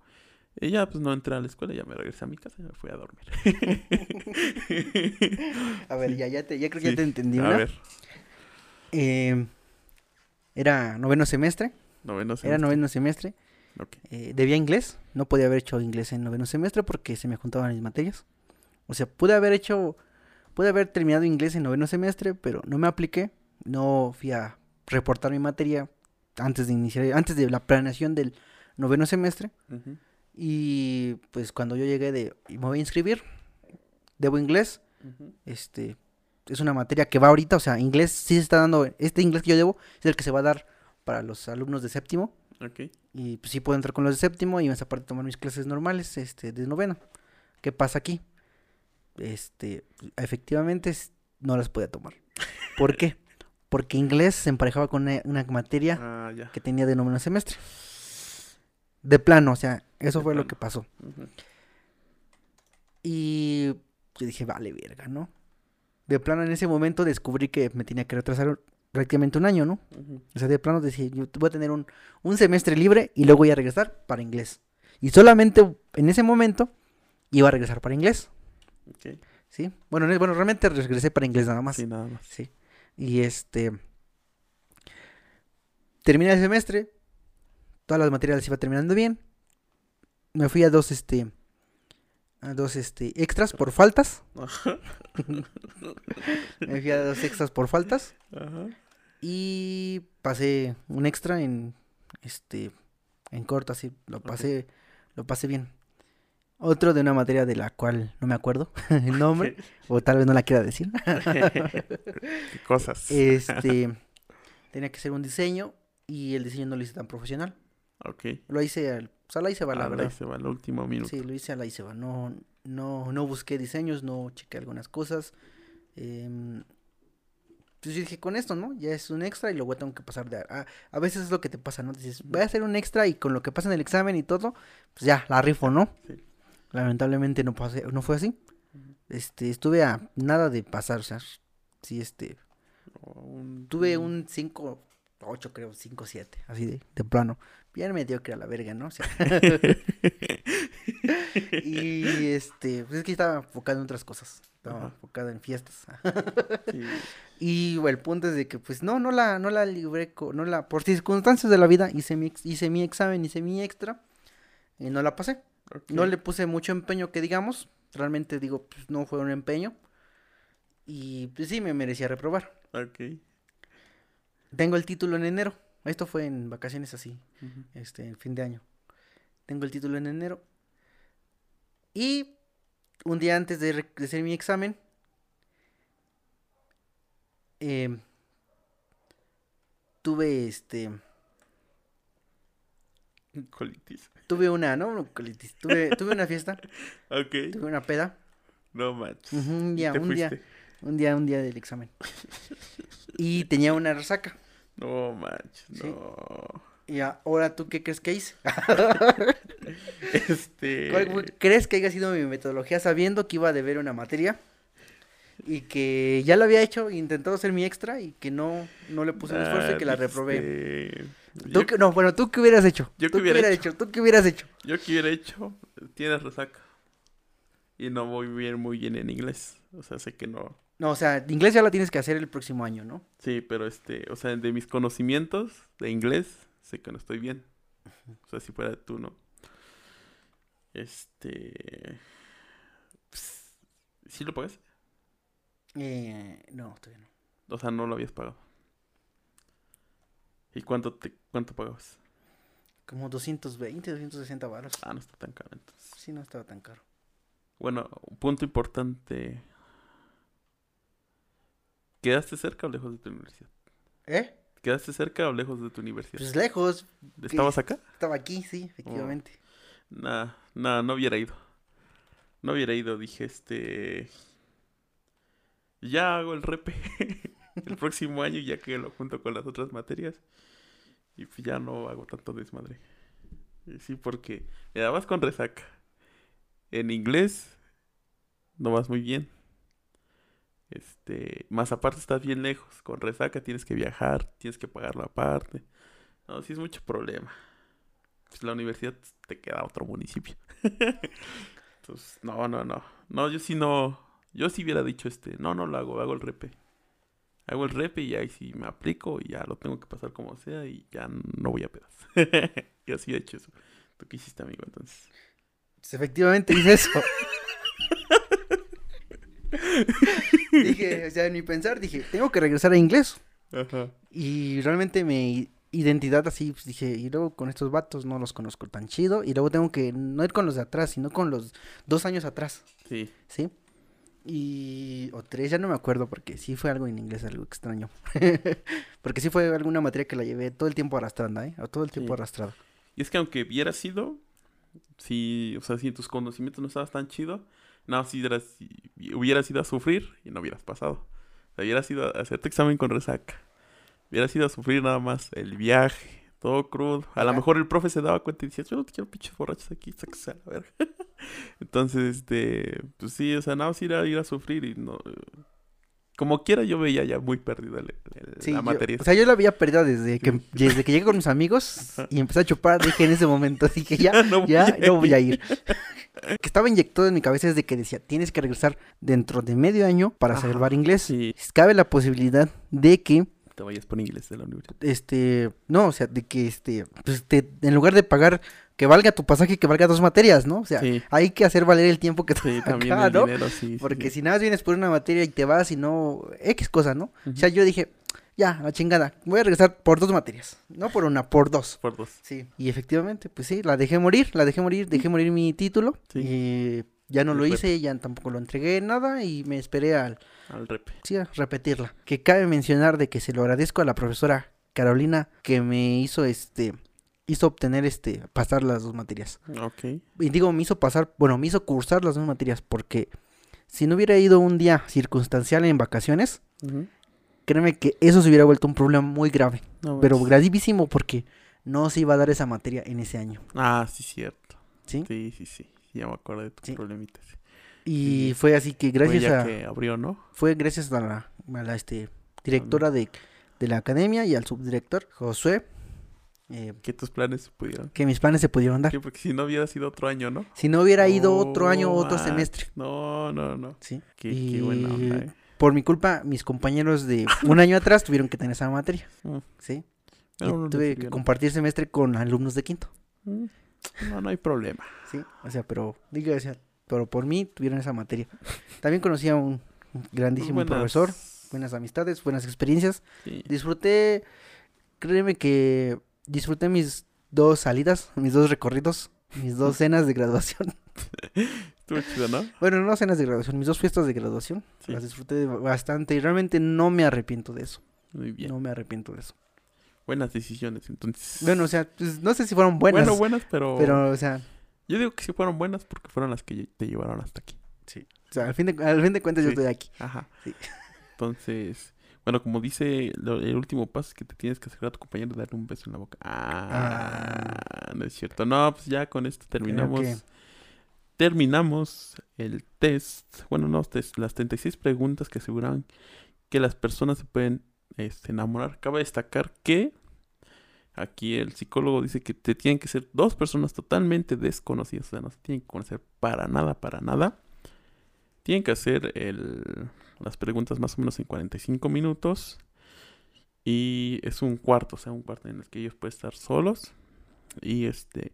Y ya pues no entré a la escuela, ya me regresé a mi casa y me fui a dormir.
a ver, ya, ya, te, ya creo que ya te entendí. A ver. Eh, era noveno semestre.
Noveno semestre.
Era noveno semestre. Eh, debía inglés. No podía haber hecho inglés en noveno semestre porque se me juntaban mis materias. O sea, pude haber hecho, pude haber terminado inglés en noveno semestre, pero no me apliqué. No fui a reportar mi materia antes de iniciar, antes de la planeación del noveno semestre. Y pues cuando yo llegué de, me voy a inscribir, debo inglés, este, es una materia que va ahorita, o sea, inglés sí se está dando, este inglés que yo debo es el que se va a dar para los alumnos de séptimo. Y pues sí puedo entrar con los de séptimo y más aparte tomar mis clases normales, este, de novena. ¿Qué pasa aquí? Este, efectivamente no las podía tomar. ¿Por qué? Porque inglés se emparejaba con una, materia ah, que tenía de noveno semestre. De plano, o sea, eso fue lo que pasó. Y yo dije, vale, verga, ¿no? de plano en ese momento descubrí que me tenía que retrasar prácticamente un año, ¿no? O sea, de plano decía, yo voy a tener un, semestre libre y luego voy a regresar para inglés. Y solamente en ese momento iba a regresar para inglés. ¿Sí? Bueno, bueno, realmente regresé para inglés nada más.
Sí, nada más.
Sí. Y este... Terminé el semestre. Todas las materias iba terminando bien. Me fui a dos, este dos este, extras por faltas. me fui a dos extras por faltas. Y pasé un extra en este en corto así, lo pasé lo pasé bien. Otro de una materia de la cual no me acuerdo el nombre o tal vez no la quiera decir.
¿Qué cosas?
Este tenía que ser un diseño y el diseño no lo hice tan profesional.
Ok.
Lo hice pues a la hice va, la verdad.
A la hice va, el último minuto.
Sí, lo hice a la hice va. No, no, no busqué diseños, no chequé algunas cosas. Eh, entonces yo dije, con esto, ¿no? Ya es un extra y luego tengo que pasar de... A, a veces es lo que te pasa, ¿no? Dices, voy a hacer un extra y con lo que pasa en el examen y todo, pues ya, la rifo, ¿no? Sí. Lamentablemente no, pasé, no fue así. Este, estuve a nada de pasar, o sea, sí, este... Tuve un 5, 8 creo, 5, 7, así de, de plano. Bien mediocre a la verga, ¿no? O sea, y este, pues es que estaba enfocado en otras cosas. Estaba enfocado en fiestas. Y bueno, el punto es de que pues no, no la, no la libré, no la, por circunstancias de la vida hice mi, hice mi examen, hice mi extra y no la pasé. No le puse mucho empeño que digamos, realmente digo, pues no fue un empeño y pues sí me merecía reprobar.
Ok.
Tengo el título en enero, esto fue en vacaciones así, este, en fin de año. Tengo el título en enero y un día antes de, de hacer mi examen, eh, tuve este.
Colitis.
Tuve una, ¿no? Colitis. Tuve, tuve una fiesta.
ok.
Tuve una peda.
No manches.
un día, un día. Un día, un día del examen. y tenía una resaca.
No manches, no.
Y ahora tú qué crees que hice?
este.
¿Cuál crees que haya sido mi metodología sabiendo que iba a deber una materia? y que ya lo había hecho, intentado hacer mi extra y que no, no le puse el esfuerzo y que la ah, reprobé. Este, no, bueno, ¿tú qué hubieras hecho?
Yo
¿Tú
qué hubiera
hecho? ¿Tú qué hubieras hecho?
Yo qué hubiera hecho, tienes resaca. Y no voy bien muy bien en inglés. O sea, sé que no.
No, o sea, inglés ya la tienes que hacer el próximo año, ¿no?
Sí, pero este, o sea, de mis conocimientos de inglés, sé que no estoy bien. O sea, si fuera tú, ¿no? Este. Pues, ¿Sí lo pagas?
Eh, no, todavía no.
O sea, no lo habías pagado. ¿Y cuánto te cuánto pagabas?
Como 220, 260 baros.
Ah, no está tan caro entonces.
Sí, no estaba tan caro.
Bueno, un punto importante. ¿Quedaste cerca o lejos de tu universidad?
¿Eh?
¿Quedaste cerca o lejos de tu universidad?
Pues lejos.
¿Estabas acá?
Estaba aquí, sí, efectivamente.
Nah, nah, no hubiera ido. No hubiera ido, dije, este ya hago el repe el próximo año, ya que lo junto con las otras materias. Y pues ya no hago tanto desmadre. sí, porque me dabas con resaca. En inglés no vas muy bien. Este, más aparte estás bien lejos. Con resaca tienes que viajar, tienes que pagarlo aparte. No, sí es mucho problema. Pues la universidad te queda otro municipio. Entonces, no, no, no. No, yo sí no, yo si hubiera dicho este, no, no lo hago, hago el repe. Hago el repe y ahí sí me aplico y ya lo tengo que pasar como sea y ya no voy a pedas. y así he hecho eso. ¿Tú qué hiciste, amigo, entonces?
Pues efectivamente hice eso. dije, o sea, en mi pensar dije, tengo que regresar a inglés. Ajá. Y realmente mi identidad así, pues dije, y luego con estos vatos no los conozco tan chido. Y luego tengo que no ir con los de atrás, sino con los dos años atrás.
Sí.
¿Sí? Y. O tres, ya no me acuerdo porque sí fue algo en inglés, algo extraño. porque sí fue alguna materia que la llevé todo el tiempo arrastrando, ¿eh? todo el tiempo arrastrado.
Y es que aunque hubiera sido. Si, o sea, si tus conocimientos no estabas tan chido, no, si, si hubieras ido a sufrir y no hubieras pasado. O sea, hubieras ido a hacerte examen con resaca. Hubieras ido a sufrir nada más el viaje, todo crudo. A lo mejor el profe se daba cuenta y decía, yo no te quiero pinches borrachos aquí, sáquese a la verga. Entonces, este, pues sí, o sea, nada más ir a, ir a sufrir y no... Como quiera yo veía ya muy perdida la materia.
o sea, yo la había perdido desde que, desde que llegué con mis amigos y empecé a chupar, dije en ese momento, dije ya, no ya, no voy a ir. que estaba inyectado en mi cabeza desde que decía, tienes que regresar dentro de medio año para salvar inglés. Cabe la posibilidad de que
te vayas por inglés de la universidad.
Este, no, o sea, de que este, pues te, en lugar de pagar que valga tu pasaje, que valga dos materias, ¿no? O sea, hay que hacer valer el tiempo que
sí, también el Dinero, sí,
Porque si nada más vienes por una materia y te vas y no X cosa, ¿no? O sea, yo dije, ya, la chingada, voy a regresar por dos materias, no por una, por dos.
Por dos.
Sí. Y efectivamente, pues sí, la dejé morir, la dejé morir, dejé morir mi título. Y ya no lo hice, ya tampoco lo entregué, nada, y me esperé al
al rep.
Sí, a repetirla. Que cabe mencionar de que se lo agradezco a la profesora Carolina que me hizo este hizo obtener este, pasar las dos materias.
Ok.
Y digo, me hizo pasar, bueno, me hizo cursar las dos materias porque si no hubiera ido un día circunstancial en vacaciones, créeme que eso se hubiera vuelto un problema muy grave. pero gravísimo porque no se iba a dar esa materia en ese año.
Ah, sí, cierto.
¿Sí?
Sí, sí, sí. Ya me acuerdo de tus problemitas.
Y fue así que gracias
fue
a...
que abrió, ¿no?
Fue gracias a la, a la este, directora de, de la academia y al subdirector, Josué,
eh, que tus planes se pudieron.
Que mis planes se pudieron dar.
porque si no hubiera sido otro año, ¿no?
Si no hubiera ido otro año o otro semestre.
No, no, no.
Sí.
Qué, y... qué eh.
Por mi culpa, mis compañeros de un año atrás tuvieron que tener esa materia. Mm. Sí. y tuve que compartir semestre con alumnos de quinto.
No, no hay problema.
Sí, o sea, pero, diga, o sea, pero por mí tuvieron esa materia. También conocí a un grandísimo profesor, buenas amistades, buenas experiencias. Disfruté, créeme que disfruté mis dos salidas, mis dos recorridos, mis dos cenas de graduación.
Estuvo chido, ¿no?
Bueno, no cenas de graduación, mis dos fiestas de graduación. Las disfruté bastante y realmente no me arrepiento de eso.
Muy bien.
No me arrepiento de eso.
Buenas decisiones, entonces.
Bueno, o sea, pues, no sé si fueron buenas.
Bueno, buenas, pero.
Pero, o sea.
Yo digo que sí fueron buenas porque fueron las que te llevaron hasta aquí.
Sí. O sea, al fin de, al fin de cuentas yo estoy aquí.
Ajá. Sí. Entonces, bueno, como dice, el último paso es que te tienes que acercar a tu compañero y darle un beso en la boca. Ah, ah. no es cierto. No, pues ya con esto terminamos. Terminamos el test. Bueno, no, test, las 36 preguntas que aseguran que las personas se pueden este, enamorar. Cabe destacar que aquí el psicólogo dice que te tienen que ser dos personas totalmente desconocidas. O sea, no se tienen que conocer para nada, para nada. Tienen que hacer el, las preguntas más o menos en 45 minutos. Y es un cuarto, o sea, un cuarto en el que ellos pueden estar solos. Y este.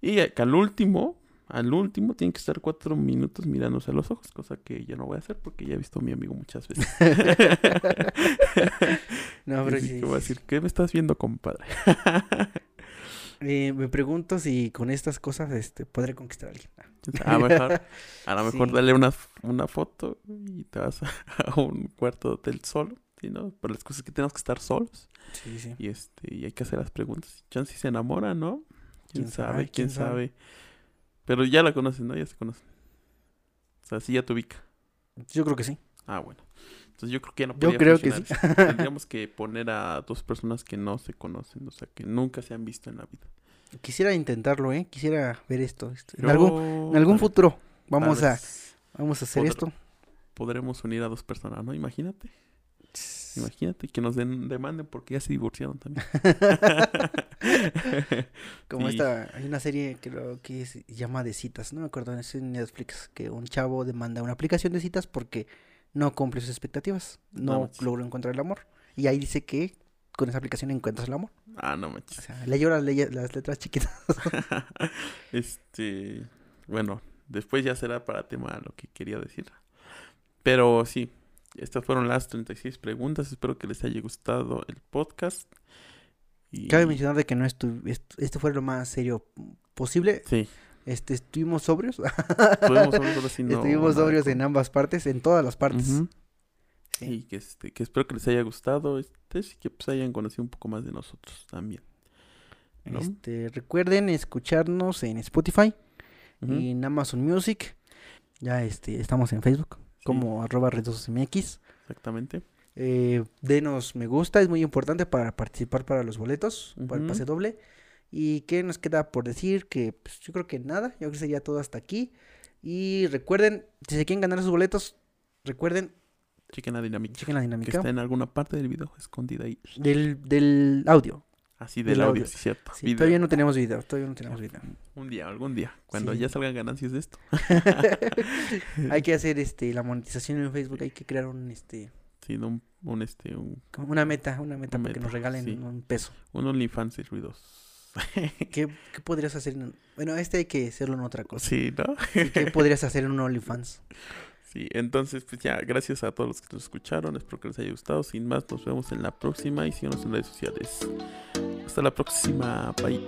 Y al último, al último tienen que estar cuatro minutos mirándose a los ojos, cosa que ya no voy a hacer porque ya he visto a mi amigo muchas veces.
no, pero sí.
voy a decir, ¿qué me estás viendo, compadre?
Eh, me pregunto si con estas cosas este, podré conquistar a alguien.
A lo mejor, a lo mejor dale una, una foto y te vas a, un cuarto de hotel solo. ¿sí, no? Por las cosas que tenemos que estar solos.
Sí, sí.
Y, este, y hay que hacer las preguntas. Chance si se enamora, ¿no? ¿Quién, sabe? ¿Quién, sabe? Pero ya la conocen, ¿no? Ya se conocen. O sea, sí ya te ubica.
Yo creo que sí.
Ah, bueno. Entonces yo creo que ya no
Yo creo que sí.
Tendríamos que poner a dos personas que no se conocen, o sea, que nunca se han visto en la vida.
Quisiera intentarlo, ¿eh? Quisiera ver esto. En, algún, en algún futuro vamos a, vamos a hacer esto.
Podremos unir a dos personas, ¿no? Imagínate. Imagínate que nos den, demanden porque ya se divorciaron también.
Como esta, hay una serie que, que se llama de citas, no me acuerdo, es en Netflix, que un chavo demanda una aplicación de citas porque no cumple sus expectativas, no, logró encontrar el amor. Y ahí dice que con esa aplicación encuentras el amor.
Ah, no manches.
O sea, leyó las, las letras chiquitas.
este, bueno, después ya será para tema lo que quería decir. Pero sí, estas fueron las 36 preguntas. Espero que les haya gustado el podcast.
Y... Cabe mencionar de que no estuve, este fue lo más serio posible.
Sí.
Este, estuvimos sobrios. Estuvimos sobrios, en ambas partes, en todas las partes.
sí. Y que, este, que espero que les haya gustado este y que pues hayan conocido un poco más de nosotros también.
Este, recuerden escucharnos en Spotify, y en Amazon Music. Ya este, estamos en Facebook como arroba MX.
Exactamente.
Eh, denos me gusta, es muy importante para participar para los boletos, para el pase doble. ¿Y qué nos queda por decir? Que pues, yo creo que nada, yo creo que sería todo hasta aquí. Y recuerden, si se quieren ganar sus boletos, recuerden.
Chequen la dinámica.
Chequen la dinámica.
Que está en alguna parte del video, escondida ahí.
Del, del audio.
Así del, audio, sí, cierto.
todavía no tenemos video, todavía no tenemos video.
Un día, algún día, cuando ya salgan ganancias de esto.
hay que hacer este la monetización en Facebook, hay que crear un este
Sí, un, un este un
una meta, una meta para que nos regalen un peso.
Un OnlyFans y ruidos.
¿Qué, ¿Qué, podrías hacer? Bueno, este hay que hacerlo en otra cosa.
Sí, ¿no?
¿Qué podrías hacer en un OnlyFans?
Sí, entonces, pues ya, gracias a todos los que nos escucharon. Espero que les haya gustado. Sin más, nos vemos en la próxima y síganos en redes sociales. Hasta la próxima. Bye.